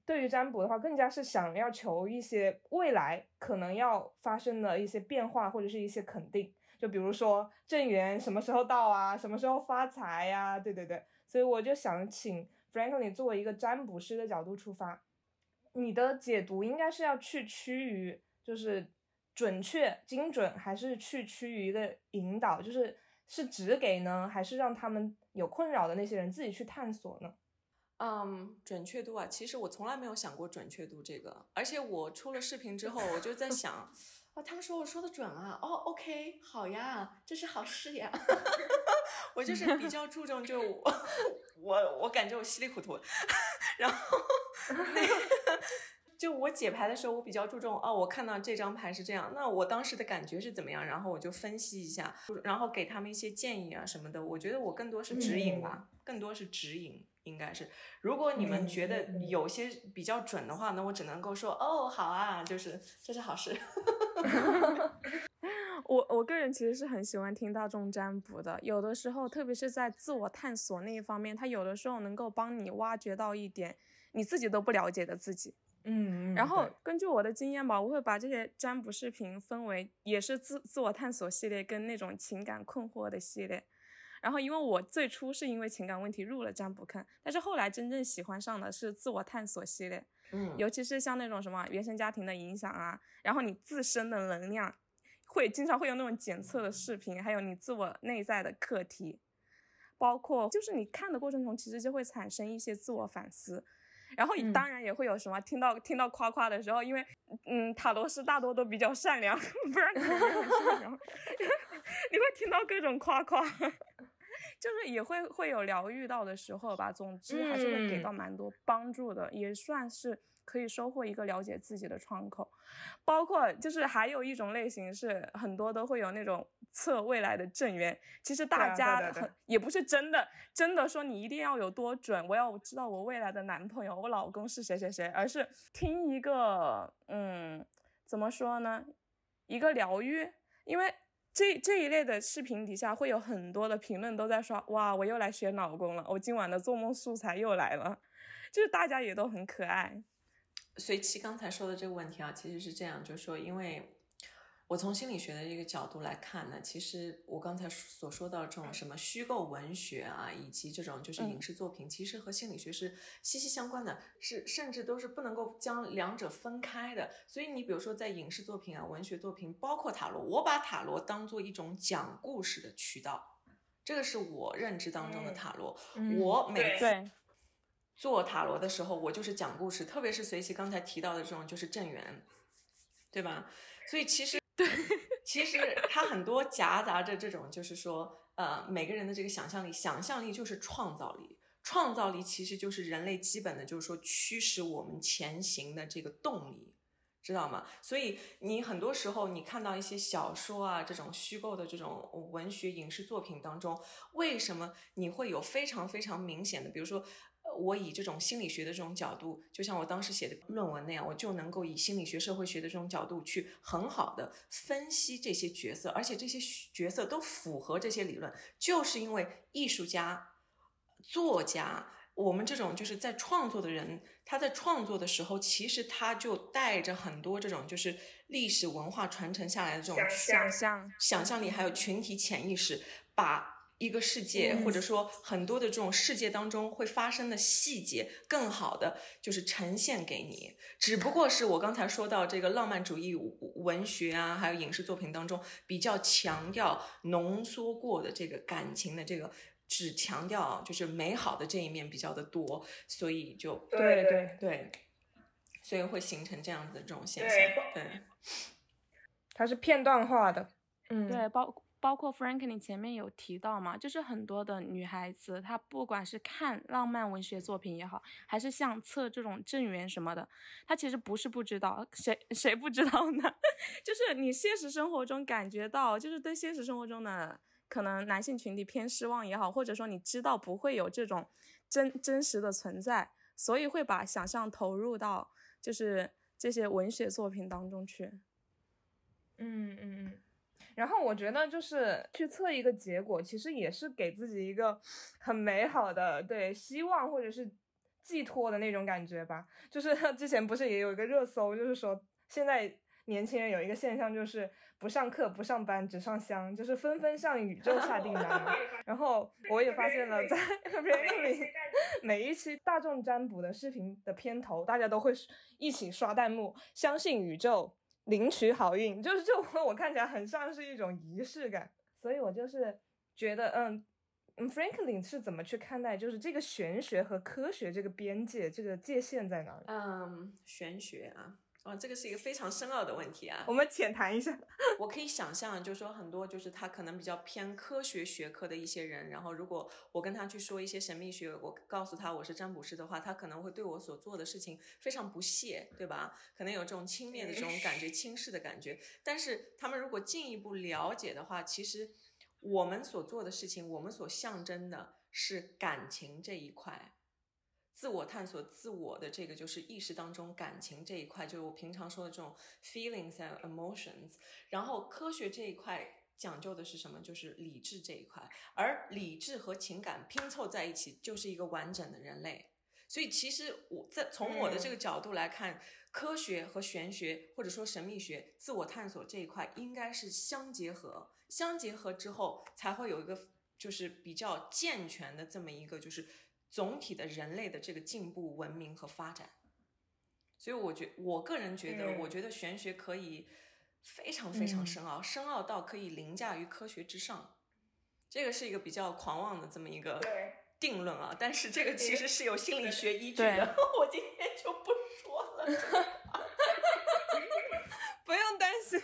对于占卜的话，更加是想要求一些未来可能要发生的一些变化或者是一些肯定，就比如说正缘什么时候到啊，什么时候发财呀，对对对，所以我就想请。Frankly，作为一个占卜师的角度出发，你的解读应该是要去趋于就是准确、精准，还是去趋于一个引导，就是是只给呢，还是让他们有困扰的那些人自己去探索呢？嗯，准确度啊，其实我从来没有想过准确度这个，而且我出了视频之后，我就在想。哦，他们说我说的准啊！哦，OK，好呀，这是好事呀。我就是比较注重，就我 我我感觉我稀里糊涂。然后那个，就我解牌的时候，我比较注重哦，我看到这张牌是这样，那我当时的感觉是怎么样？然后我就分析一下，然后给他们一些建议啊什么的。我觉得我更多是指引吧，更多是指引。应该是，如果你们觉得有些比较准的话，那我只能够说哦，好啊，就是这是好事。我我个人其实是很喜欢听大众占卜的，有的时候，特别是在自我探索那一方面，它有的时候能够帮你挖掘到一点你自己都不了解的自己。嗯，然后根据我的经验吧，我会把这些占卜视频分为也是自自我探索系列跟那种情感困惑的系列。然后，因为我最初是因为情感问题入了占卜坑，但是后来真正喜欢上的是自我探索系列，嗯，尤其是像那种什么原生家庭的影响啊，然后你自身的能量，会经常会有那种检测的视频，还有你自我内在的课题，包括就是你看的过程中，其实就会产生一些自我反思，然后当然也会有什么听到听到夸夸的时候，因为嗯塔罗师大多都比较善良，不然你很善良，你会听到各种夸夸，就是也会会有疗愈到的时候吧。总之还是会给到蛮多帮助的，也算是可以收获一个了解自己的窗口。包括就是还有一种类型是很多都会有那种。测未来的正缘，其实大家很也不是真的，真的说你一定要有多准，我要知道我未来的男朋友、我老公是谁谁谁，而是听一个，嗯，怎么说呢？一个疗愈，因为这这一类的视频底下会有很多的评论都在说，哇，我又来学老公了，我今晚的做梦素材又来了，就是大家也都很可爱。随其刚才说的这个问题啊，其实是这样，就是说因为。我从心理学的一个角度来看呢，其实我刚才所说到这种什么虚构文学啊，以及这种就是影视作品，其实和心理学是息息相关的，是甚至都是不能够将两者分开的。所以你比如说在影视作品啊、文学作品，包括塔罗，我把塔罗当做一种讲故事的渠道，这个是我认知当中的塔罗。我每次做塔罗的时候，我就是讲故事，特别是随其刚才提到的这种就是正缘，对吧？所以其实。其实它很多夹杂着这种，就是说，呃，每个人的这个想象力，想象力就是创造力，创造力其实就是人类基本的，就是说驱使我们前行的这个动力，知道吗？所以你很多时候你看到一些小说啊，这种虚构的这种文学影视作品当中，为什么你会有非常非常明显的，比如说。我以这种心理学的这种角度，就像我当时写的论文那样，我就能够以心理学、社会学的这种角度去很好的分析这些角色，而且这些角色都符合这些理论，就是因为艺术家、作家，我们这种就是在创作的人，他在创作的时候，其实他就带着很多这种就是历史文化传承下来的这种想象、想象力，还有群体潜意识，把。一个世界，或者说很多的这种世界当中会发生的细节，更好的就是呈现给你。只不过是我刚才说到这个浪漫主义文学啊，还有影视作品当中比较强调浓缩过的这个感情的这个，只强调就是美好的这一面比较的多，所以就对对对，所以会形成这样子的这种现象。对，它是片段化的，嗯，对，包。包括 Franklin 前面有提到嘛，就是很多的女孩子，她不管是看浪漫文学作品也好，还是像测这种正缘什么的，她其实不是不知道，谁谁不知道呢？就是你现实生活中感觉到，就是对现实生活中的可能男性群体偏失望也好，或者说你知道不会有这种真真实的存在，所以会把想象投入到就是这些文学作品当中去。嗯嗯嗯。然后我觉得就是去测一个结果，其实也是给自己一个很美好的对希望或者是寄托的那种感觉吧。就是 之前不是也有一个热搜，就是说现在年轻人有一个现象，就是不上课、不上班，只上香，就是纷纷向宇宙下订单。然后我也发现了，在 Reddit 每一期大众占卜的视频的片头，大家都会一起刷弹幕，相信宇宙。领取好运，就是这我我看起来很像是一种仪式感，所以我就是觉得，嗯，Franklin 是怎么去看待，就是这个玄学和科学这个边界，这个界限在哪里？嗯，玄学啊。哦，这个是一个非常深奥的问题啊！我们浅谈一下。我可以想象，就是说很多就是他可能比较偏科学学科的一些人，然后如果我跟他去说一些神秘学，我告诉他我是占卜师的话，他可能会对我所做的事情非常不屑，对吧？可能有这种轻蔑的这种感觉，轻视的感觉。但是他们如果进一步了解的话，其实我们所做的事情，我们所象征的是感情这一块。自我探索，自我的这个就是意识当中感情这一块，就是我平常说的这种 feelings and emotions。然后科学这一块讲究的是什么？就是理智这一块。而理智和情感拼凑在一起，就是一个完整的人类。所以其实我在从我的这个角度来看，科学和玄学或者说神秘学、自我探索这一块应该是相结合，相结合之后才会有一个就是比较健全的这么一个就是。总体的人类的这个进步、文明和发展，所以我觉我个人觉得，我觉得玄学可以非常非常深奥，深奥到可以凌驾于科学之上。这个是一个比较狂妄的这么一个定论啊，但是这个其实是有心理学依据的，我今天就不说了。不用担心，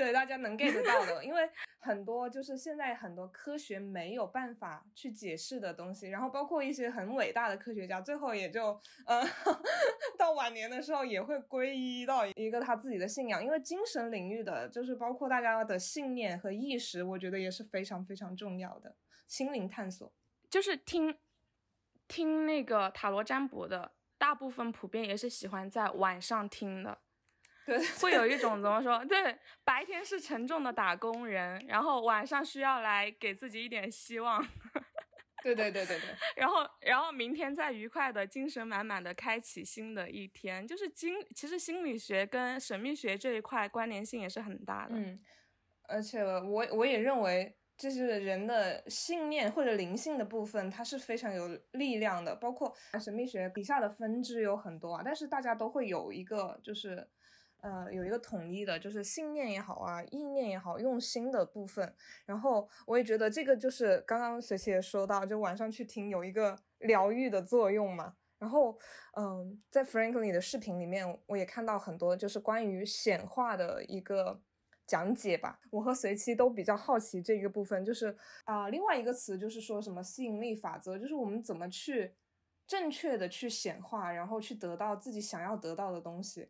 对大家能 get 到的，因为很多就是现在很多科学没有办法去解释的东西，然后包括一些很伟大的科学家，最后也就呃 到晚年的时候也会皈依到一个他自己的信仰，因为精神领域的就是包括大家的信念和意识，我觉得也是非常非常重要的心灵探索。就是听听那个塔罗占卜的，大部分普遍也是喜欢在晚上听的。对，会有一种怎么说？对，白天是沉重的打工人，然后晚上需要来给自己一点希望。对对对对对。然后，然后明天再愉快的、精神满满的开启新的一天。就是经，其实心理学跟神秘学这一块关联性也是很大的。嗯，而且我我也认为，就是人的信念或者灵性的部分，它是非常有力量的。包括神秘学底下的分支有很多啊，但是大家都会有一个就是。呃，有一个统一的，就是信念也好啊，意念也好，用心的部分。然后我也觉得这个就是刚刚随琪也说到，就晚上去听有一个疗愈的作用嘛。然后，嗯，在 Frankly 的视频里面，我也看到很多就是关于显化的一个讲解吧。我和随七都比较好奇这个部分，就是啊，另外一个词就是说什么吸引力法则，就是我们怎么去正确的去显化，然后去得到自己想要得到的东西。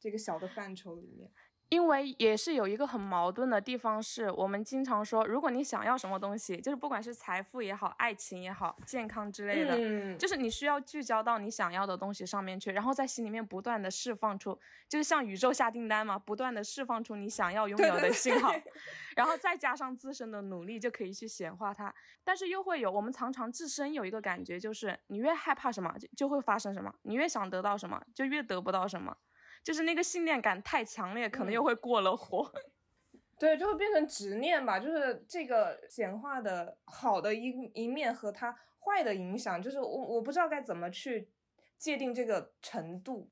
这个小的范畴里面，因为也是有一个很矛盾的地方，是我们经常说，如果你想要什么东西，就是不管是财富也好、爱情也好、健康之类的，嗯，就是你需要聚焦到你想要的东西上面去，然后在心里面不断的释放出，就是向宇宙下订单嘛，不断的释放出你想要拥有的信号，然后再加上自身的努力，就可以去显化它。但是又会有，我们常常自身有一个感觉，就是你越害怕什么，就就会发生什么；你越想得到什么，就越得不到什么。就是那个信念感太强烈，可能又会过了火，对，就会变成执念吧。就是这个显化的好的一一面和它坏的影响，就是我我不知道该怎么去界定这个程度，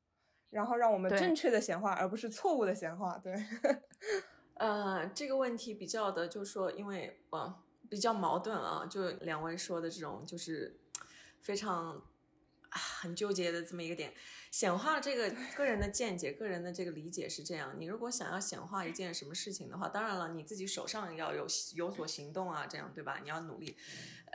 然后让我们正确的显化，而不是错误的显化。对，呃，这个问题比较的，就是说，因为呃比较矛盾啊，就两位说的这种，就是非常。很纠结的这么一个点，显化这个个人的见解、个人的这个理解是这样。你如果想要显化一件什么事情的话，当然了，你自己手上要有有所行动啊，这样对吧？你要努力。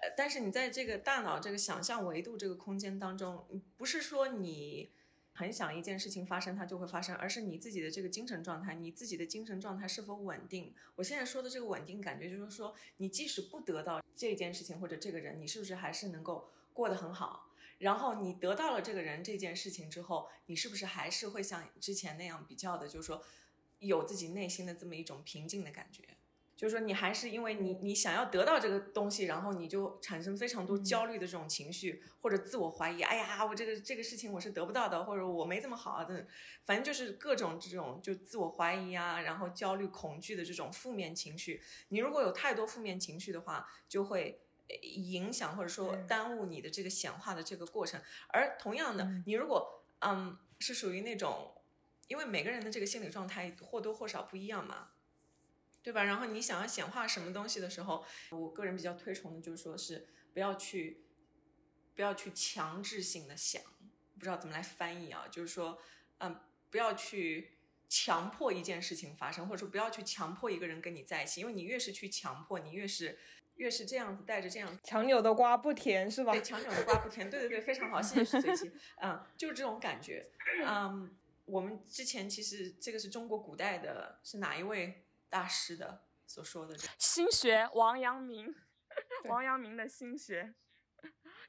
呃，但是你在这个大脑这个想象维度这个空间当中，不是说你很想一件事情发生它就会发生，而是你自己的这个精神状态，你自己的精神状态是否稳定。我现在说的这个稳定感觉，就是说你即使不得到这件事情或者这个人，你是不是还是能够过得很好？然后你得到了这个人这件事情之后，你是不是还是会像之前那样比较的，就是说有自己内心的这么一种平静的感觉？就是说你还是因为你你想要得到这个东西，然后你就产生非常多焦虑的这种情绪，或者自我怀疑。哎呀，我这个这个事情我是得不到的，或者我没这么好啊，的，反正就是各种这种就自我怀疑啊，然后焦虑、恐惧的这种负面情绪。你如果有太多负面情绪的话，就会。影响或者说耽误你的这个显化的这个过程，而同样的，你如果嗯是属于那种，因为每个人的这个心理状态或多或少不一样嘛，对吧？然后你想要显化什么东西的时候，我个人比较推崇的就是说是不要去不要去强制性的想，不知道怎么来翻译啊，就是说嗯不要去强迫一件事情发生，或者说不要去强迫一个人跟你在一起，因为你越是去强迫，你越是。越是这样子带着这样强扭的瓜不甜是吧？对，强扭的瓜不甜。对对对，非常好，谢谢随机。嗯，就是这种感觉。嗯，我们之前其实这个是中国古代的，是哪一位大师的所说的？心学，王阳明。王阳明的心学。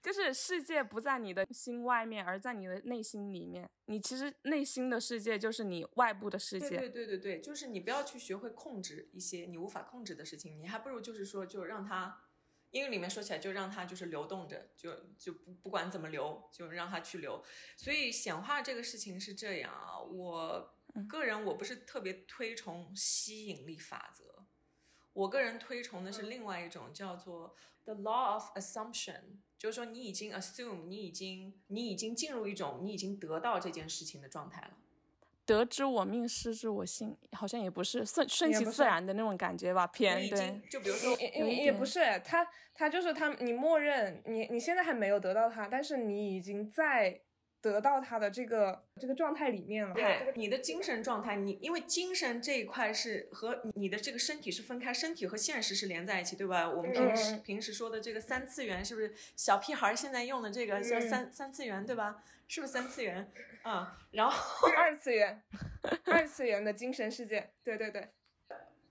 就是世界不在你的心外面，而在你的内心里面。你其实内心的世界就是你外部的世界。对对对对就是你不要去学会控制一些你无法控制的事情，你还不如就是说，就让它，英语里面说起来就让它就是流动着，就就不不管怎么流，就让它去流。所以显化这个事情是这样啊，我个人我不是特别推崇吸引力法则。我个人推崇的是另外一种叫做 the law of assumption，就是说你已经 assume，你已经你已经进入一种你已经得到这件事情的状态了。得知我命，失之我幸，好像也不是顺顺其自然的那种感觉吧，你偏对。就比如说也也也不是，他他就是他，你默认你你现在还没有得到他，但是你已经在得到他的这个这个状态里面了。对你的精神状态，你因为精神这一块是和你的这个身体是分开，身体和现实是连在一起，对吧？我们平时、嗯平时说的这个三次元，是不是小屁孩儿现在用的这个叫三、三次元，对吧？是不是三次元？啊、然后二次元，二次元的精神世界，对对对，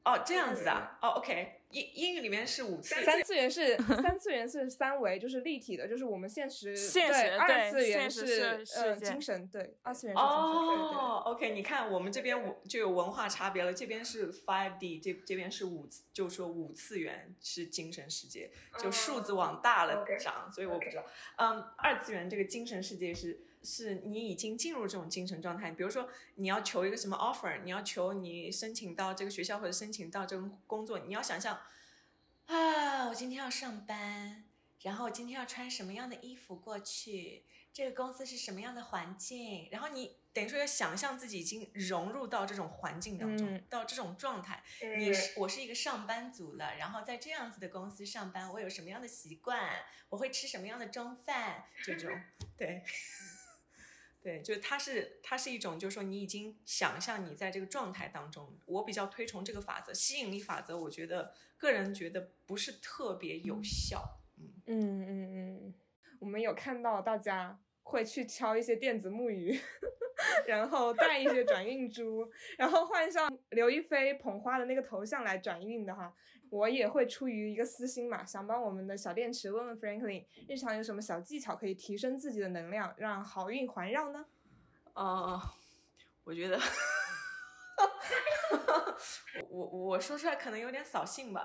哦这样子的哦，OK，英英语里面是五次元，三次元是 三次元是三维，就是立体的，就是我们现实现对二次元现实是呃精神，对二次元是精神，对对对。哦，OK，你看我们这边文就有文化差别了，这边是 five D，这这边是五次，就说五次元是精神世界，就数字往大了长所以我不知道。嗯，二次元这个精神世界是是你已经进入这种精神状态，比如说你要求一个什么 offer，你要求你申请到这个学校或者申请到这个工作，你要想象啊，我今天要上班，然后我今天要穿什么样的衣服过去，这个公司是什么样的环境，然后你等于说要想象自己已经融入到这种环境当中，嗯到这种状态。你是我是一个上班族了，然后在这样子的公司上班，我有什么样的习惯，我会吃什么样的中饭，这种对。对，就是它是它是一种，就是说你已经想象你在这个状态当中。我比较推崇这个法则，吸引力法则，我觉得个人觉得不是特别有效。嗯，嗯嗯嗯，我们有看到大家会去敲一些电子木鱼，然后带一些转运珠，然后换上刘亦菲捧花的那个头像来转运的哈。我也会出于一个私心嘛，想帮我们的小电池问问 Franklin，日常有什么小技巧可以提升自己的能量，让好运环绕呢？呃，我觉得我我我说出来可能有点扫兴吧，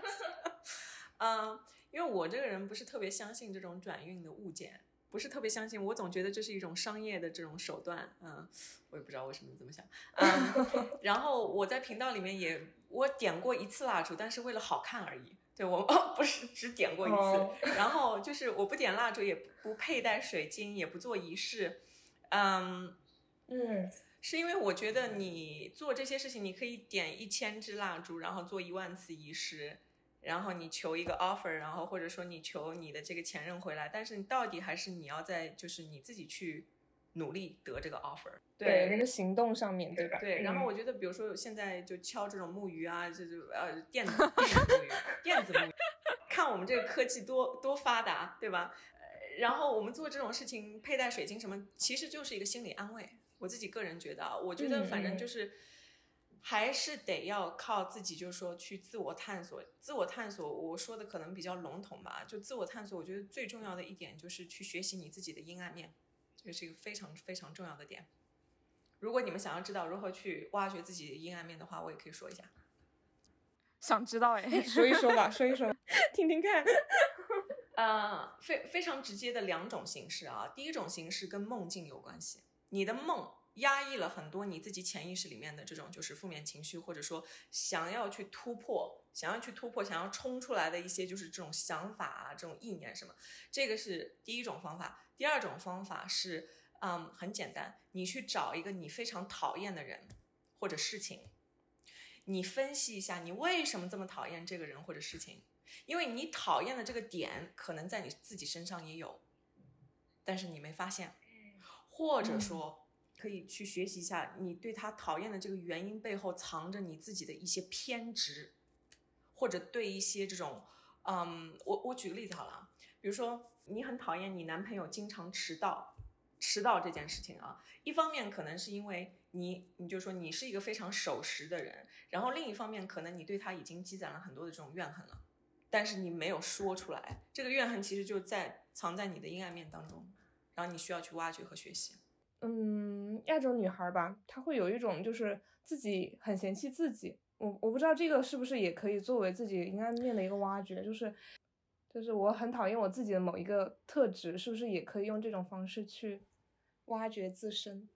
嗯，因为我这个人不是特别相信这种转运的物件，不是特别相信，我总觉得这是一种商业的这种手段，嗯，我也不知道为什么这么想，嗯，然后我在频道里面也我点过一次蜡烛，但是为了好看而已。对我 不是只点过一次，哦然后就是我不点蜡烛，也不佩戴水晶，也不做仪式，嗯，嗯是因为我觉得你做这些事情，你可以点一千支蜡烛，然后做一万次仪式，然后你求一个 offer，然后或者说你求你的这个前任回来，但是你到底还是你要在就是你自己去努力得这个 offer。对那个行动上面，对吧？对，然后嗯我觉得，比如说现在就敲这种木鱼啊，这就呃电子电子木鱼，电子木鱼，看我们这个科技多多发达，对吧？呃然后我们做这种事情，佩戴水晶什么，其实就是一个心理安慰。我自己个人觉得啊，我觉得反正就是。还是得要靠自己，就是说去自我探索。自我探索，我说的可能比较笼统吧。就自我探索，我觉得最重要的一点就是去学习你自己的阴暗面，这个是一个非常非常重要的点。如果你们想要知道如何去挖掘自己的阴暗面的话，我也可以说一下。想知道 哎，说一说吧，说一说，听听看。呃，非非常直接的两种形式啊。第一种形式跟梦境有关系，你的梦压抑了很多你自己潜意识里面的这种就是负面情绪，或者说想要去突破、想要去突破、想要冲出来的一些就是这种想法啊、这种意念什么。这个是第一种方法。第二种方法是，嗯，很简单，你去找一个你非常讨厌的人或者事情，你分析一下你为什么这么讨厌这个人或者事情。因为你讨厌的这个点可能在你自己身上也有，但是你没发现，或者说可以去学习一下，你对他讨厌的这个原因背后藏着你自己的一些偏执，或者对一些这种，嗯，我我举个例子好了，比如说你很讨厌你男朋友经常迟到，迟到这件事情啊，一方面可能是因为你，你就说你是一个非常守时的人，然后另一方面可能你对他已经积攒了很多的这种怨恨了。但是你没有说出来，这个怨恨其实就在藏在你的阴暗面当中，然后你需要去挖掘和学习。嗯，亚洲女孩儿吧，她会有一种就是自己很嫌弃自己。我我不知道这个是不是也可以作为自己阴暗面的一个挖掘，就是就是我很讨厌我自己的某一个特质，是不是也可以用这种方式去挖掘自身？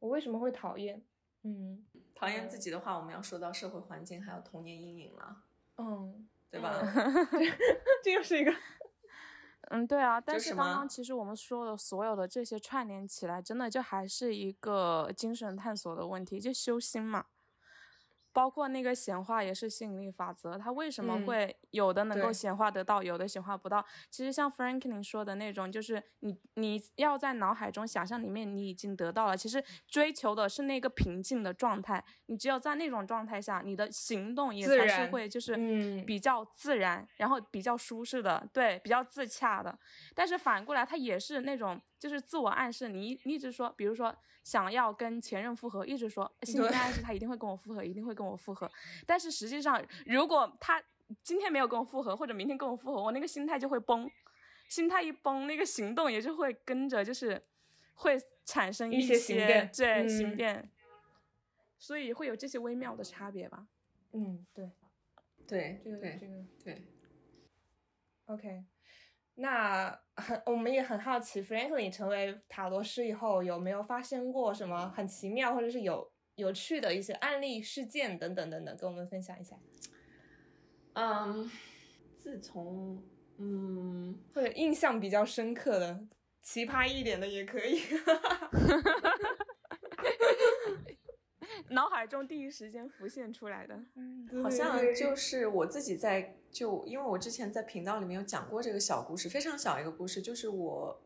我为什么会讨厌？嗯讨厌自己的话，我们要说到社会环境还有童年阴影了，嗯，对吧？这又是一个嗯，对啊，但是刚刚其实我们说的所有的这些串联起来，真的就还是一个精神探索的问题，就修心嘛。包括那个显化也是吸引力法则，它为什么会有的能够显化得到，有的显化不到？其实像 Franklin 说的那种，就是你你要在脑海中想象里面你已经得到了，其实追求的是那个平静的状态。你只有在那种状态下，你的行动也才是会就是比较自然，然后比较舒适的，对，比较自洽的。但是反过来，它也是那种就是自我暗示，你一直说，比如说。想要跟前任复合，一直说心里暗示他一定会跟我复合，一定会跟我复合。但是实际上，如果他今天没有跟我复合，或者明天跟我复合，我那个心态就会崩。心态一崩，那个行动也就会跟着，就是会产生一些行变，对，行变。所以会有这些微妙的差别吧？嗯，对，对，这个，这个，对。OK。那很，我们也很好奇，Franklin 成为塔罗师以后，有没有发生过什么很奇妙或者是有有趣的一些案例事件等等等等，跟我们分享一下。嗯，自从嗯，或者印象比较深刻的、奇葩一点的也可以。脑海中第一时间浮现出来的，好像就是我自己在就，因为我之前在频道里面有讲过这个小故事，非常小一个故事，就是我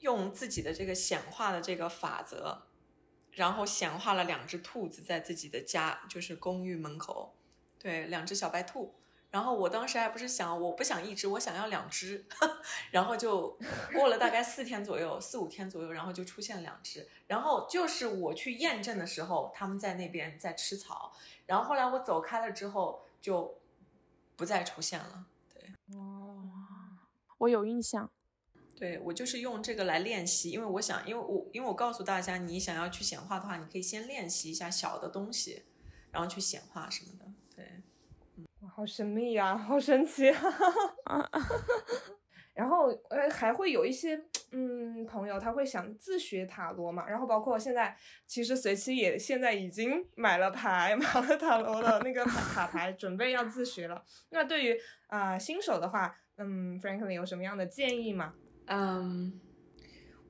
用自己的这个显化的这个法则，然后显化了两只兔子在自己的家，就是公寓门口，对，两只小白兔。然后我当时还不是想，我不想一只，我想要两只，然后就过了大概四天左右，四五天左右，然后就出现两只。然后就是我去验证的时候，他们在那边在吃草。然后后来我走开了之后，就不再出现了。对，哦，我有印象。对我就是用这个来练习，因为我想，因为我因为我告诉大家，你想要去显化的话，你可以先练习一下小的东西，然后去显化什么的。对。好神秘呀，好神奇啊！然后呃，还会有一些嗯朋友，他会想自学塔罗嘛。然后包括现在，其实随期也现在已经买了牌，买了塔罗的那个卡牌，准备要自学了。那对于啊新手的话，嗯，Franklin 有什么样的建议吗？嗯，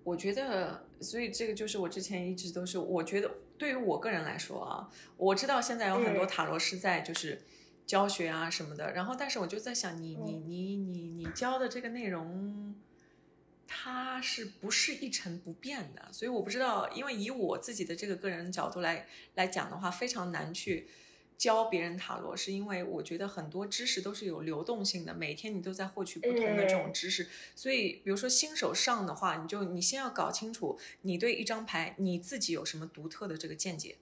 我觉得，所以这个就是我之前一直都是，我觉得对于我个人来说啊，我知道现在有很多塔罗师在就是。教学啊什么的，然后但是我就在想，你你你你你教的这个内容，它是不是一成不变的？所以我不知道，因为以我自己的这个个人角度来来讲的话，非常难去教别人塔罗，是因为我觉得很多知识都是有流动性的，每天你都在获取不同的这种知识，所以比如说新手上的话，你就你先要搞清楚你对一张牌你自己有什么独特的这个见解，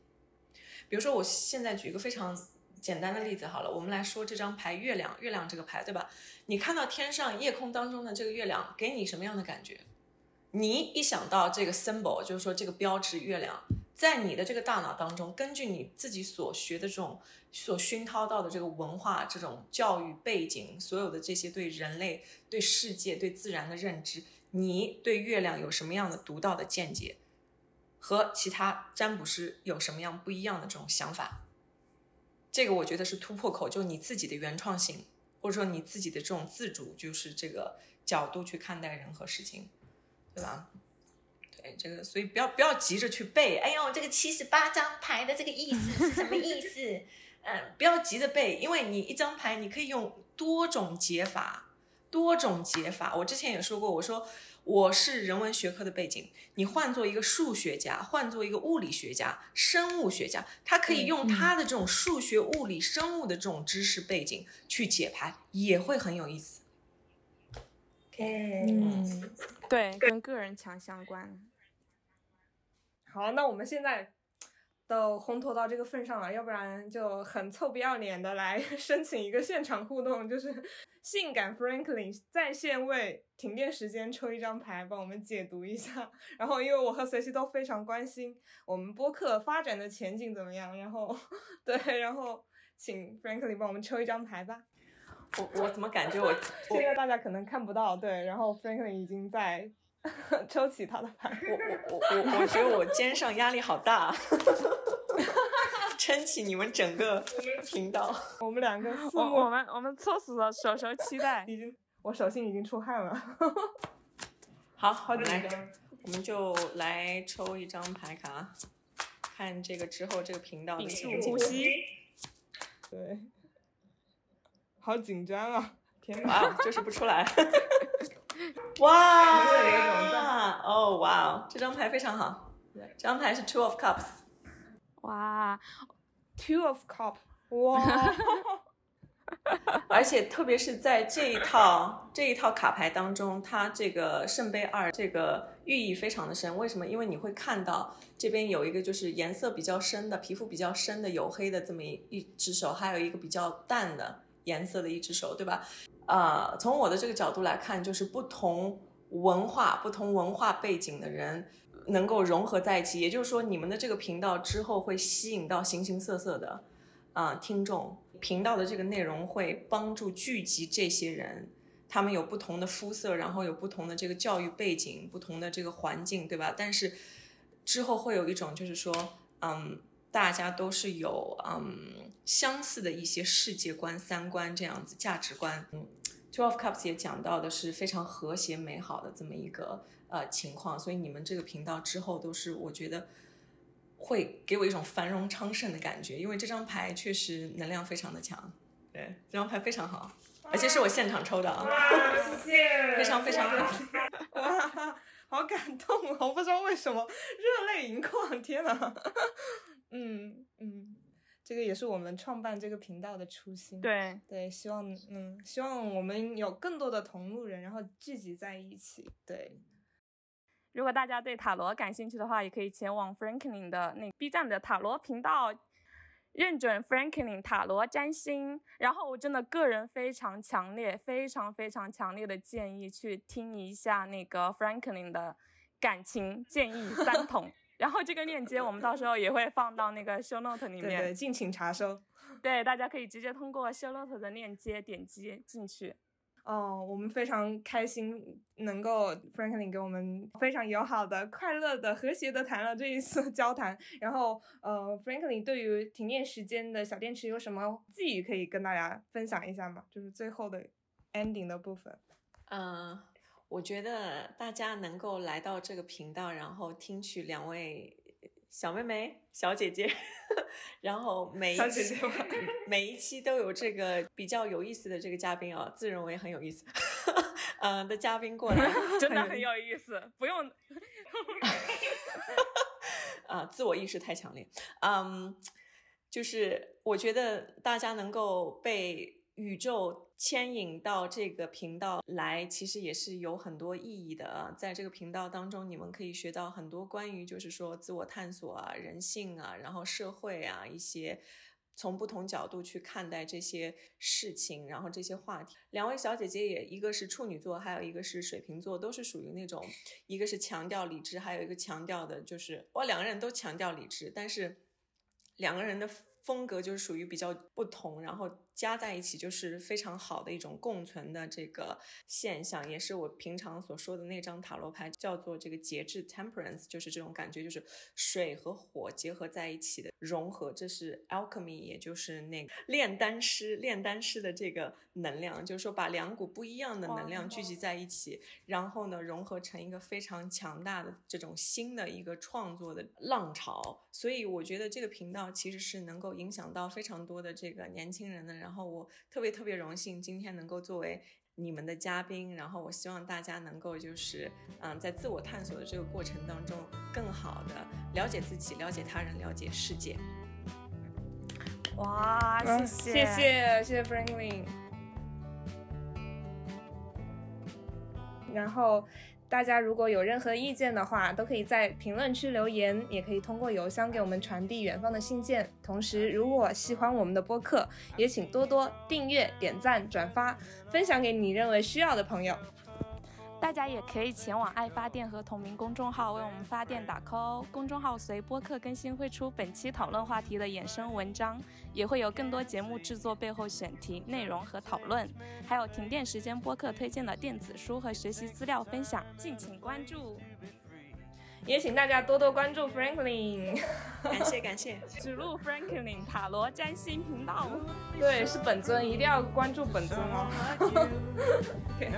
比如说我现在举一个非常。简单的例子好了，我们来说这张牌月亮，月亮这个牌，对吧？你看到天上夜空当中的这个月亮，给你什么样的感觉？你一想到这个 symbol，就是说这个标志月亮，在你的这个大脑当中，根据你自己所学的这种所熏陶到的这个文化、这种教育背景，所有的这些对人类、对世界、对自然的认知，你对月亮有什么样的独到的见解？和其他占卜师有什么样不一样的这种想法？这个我觉得是突破口，就你自己的原创性，或者说你自己的这种自主，就是这个角度去看待人和事情，对吧？对这个，所以不要不要急着去背。哎呦，这个七十八张牌的这个意思是什么意思？嗯，不要急着背，因为你一张牌你可以用多种解法，多种解法。我之前也说过，我说。我是人文学科的背景，你换做一个数学家，换做一个物理学家、生物学家，他可以用他的这种数学、物理、生物的这种知识背景去解牌，也会很有意思。嗯，对，跟个人强相关。好，那我们现在。都烘托到这个份上了，要不然就很臭不要脸的来 申请一个现场互动，就是性感 Franklin 在线为停电时间抽一张牌，帮我们解读一下。然后，因为我和随西都非常关心我们播客发展的前景怎么样，然后对，然后请 Franklin 帮我们抽一张牌吧。我我怎么感觉我 现在大家可能看不到，对，然后 Franklin 已经在。抽起他的牌，我我我我我觉得我肩上压力好大，撑起你们整个频道，我们两个，我我们我们猝死了，手手期待，已经。我手心已经出汗了。好，好紧来，张。我们就来抽一张牌卡，看这个之后这个频道的屏前景呼吸。对，好紧张啊！天哪！就是不出来。哇种！哦，哇哦，这张牌非常好。这张牌是 Two of Cups。哇，Two of Cup，哇，而且特别是在这一套这一套卡牌当中，它这个圣杯二这个寓意非常的深。为什么？因为你会看到这边有一个就是颜色比较深的、皮肤比较深的黝黑的这么一一只手，还有一个比较淡的颜色的一只手，对吧？呃，从我的这个角度来看，就是不同文化、不同文化背景的人能够融合在一起。也就是说，你们的这个频道之后会吸引到形形色色的啊、听众。频道的这个内容会帮助聚集这些人，他们有不同的肤色，然后有不同的这个教育背景、不同的这个环境，对吧？但是之后会有一种就是说，嗯，大家都是有嗯相似的一些世界观、三观这样子价值观。嗯，Twelve Cups 也讲到的是非常和谐美好的这么一个呃情况，所以你们这个频道之后都是我觉得。会给我一种繁荣昌盛的感觉，因为这张牌确实能量非常的强，对，这张牌非常好，而且是我现场抽的啊，哇，谢谢，非常非常好。哇，好感动哦！我不知道为什么热泪盈眶，天呐。嗯嗯，这个也是我们创办这个频道的初心。对，对，希望嗯，希望我们有更多的同路人，然后聚集在一起。对，如果大家对塔罗感兴趣的话，也可以前往 Franklin 的那 B 站的塔罗频道，认准 Franklin 塔罗占星。然后我真的个人非常强烈、非常非常强烈的建议去听一下那个 Franklin 的感情建议三 桶。然后这个链接我们到时候也会放到那个 show note 里面，对对，敬请查收。对，大家可以直接通过 show note 的链接点击进去。哦，我们非常开心能够 Franklin 给我们非常友好的、快乐的、和谐的谈了这一次 交谈。然后，呃，Franklin 对于停电时间的小电池有什么寄语可以跟大家分享一下吗？就是最后的 ending 的部分。嗯，我觉得大家能够来到这个频道，然后听取两位小妹妹、小姐姐，然后每每一期都有这个比较有意思的这个嘉宾啊，自认为很有意思，嗯、的嘉宾过来，真的很有意思，不用啊、自我意识太强烈，嗯，就是我觉得大家能够被宇宙牵引到这个频道来，其实也是有很多意义的啊。在这个频道当中，你们可以学到很多关于就是说自我探索啊、人性啊，然后社会啊一些。从不同角度去看待这些事情，然后这些话题。两位小姐姐也一个是处女座，还有一个是水瓶座，都是属于那种，一个是强调理智，还有一个强调的就是，哇，两个人都强调理智，但是两个人的风格就是属于比较不同，然后加在一起就是非常好的一种共存的这个现象，也是我平常所说的那张塔罗牌叫做这个节制 （temperance），就是这种感觉，就是水和火结合在一起的融合，这是 alchemy，也就是那个炼丹师炼丹师的这个能量，就是说把两股不一样的能量聚集在一起，然后呢融合成一个非常强大的这种新的一个创作的浪潮。所以我觉得这个频道其实是能够影响到非常多的这个年轻人的。然后我特别特别荣幸今天能够作为你们的嘉宾，然后我希望大家能够就是嗯，在自我探索的这个过程当中，更好的了解自己、了解他人、了解世界。哇，谢嗯谢谢谢谢谢 Franklin。然后大家如果有任何意见的话，都可以在评论区留言，也可以通过邮箱给我们传递远方的信件。同时，如果喜欢我们的播客，也请多多订阅、点赞、转发，分享给你认为需要的朋友。大家也可以前往爱发电和同名公众号为我们发电打 call 哦。公众号随播客更新会出本期讨论话题的衍生文章，也会有更多节目制作背后选题、内容和讨论，还有停电时间播客推荐的电子书和学习资料分享，敬请关注。也请大家多多关注 Franklin。感谢感谢，指路 Franklin 塔罗占星频道。对，是本尊，一定要关注本尊哦。OK，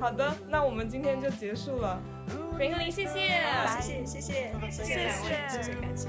好的，那我们今天就结束了。Franklin，谢谢，谢谢谢谢谢谢两位，谢谢感谢。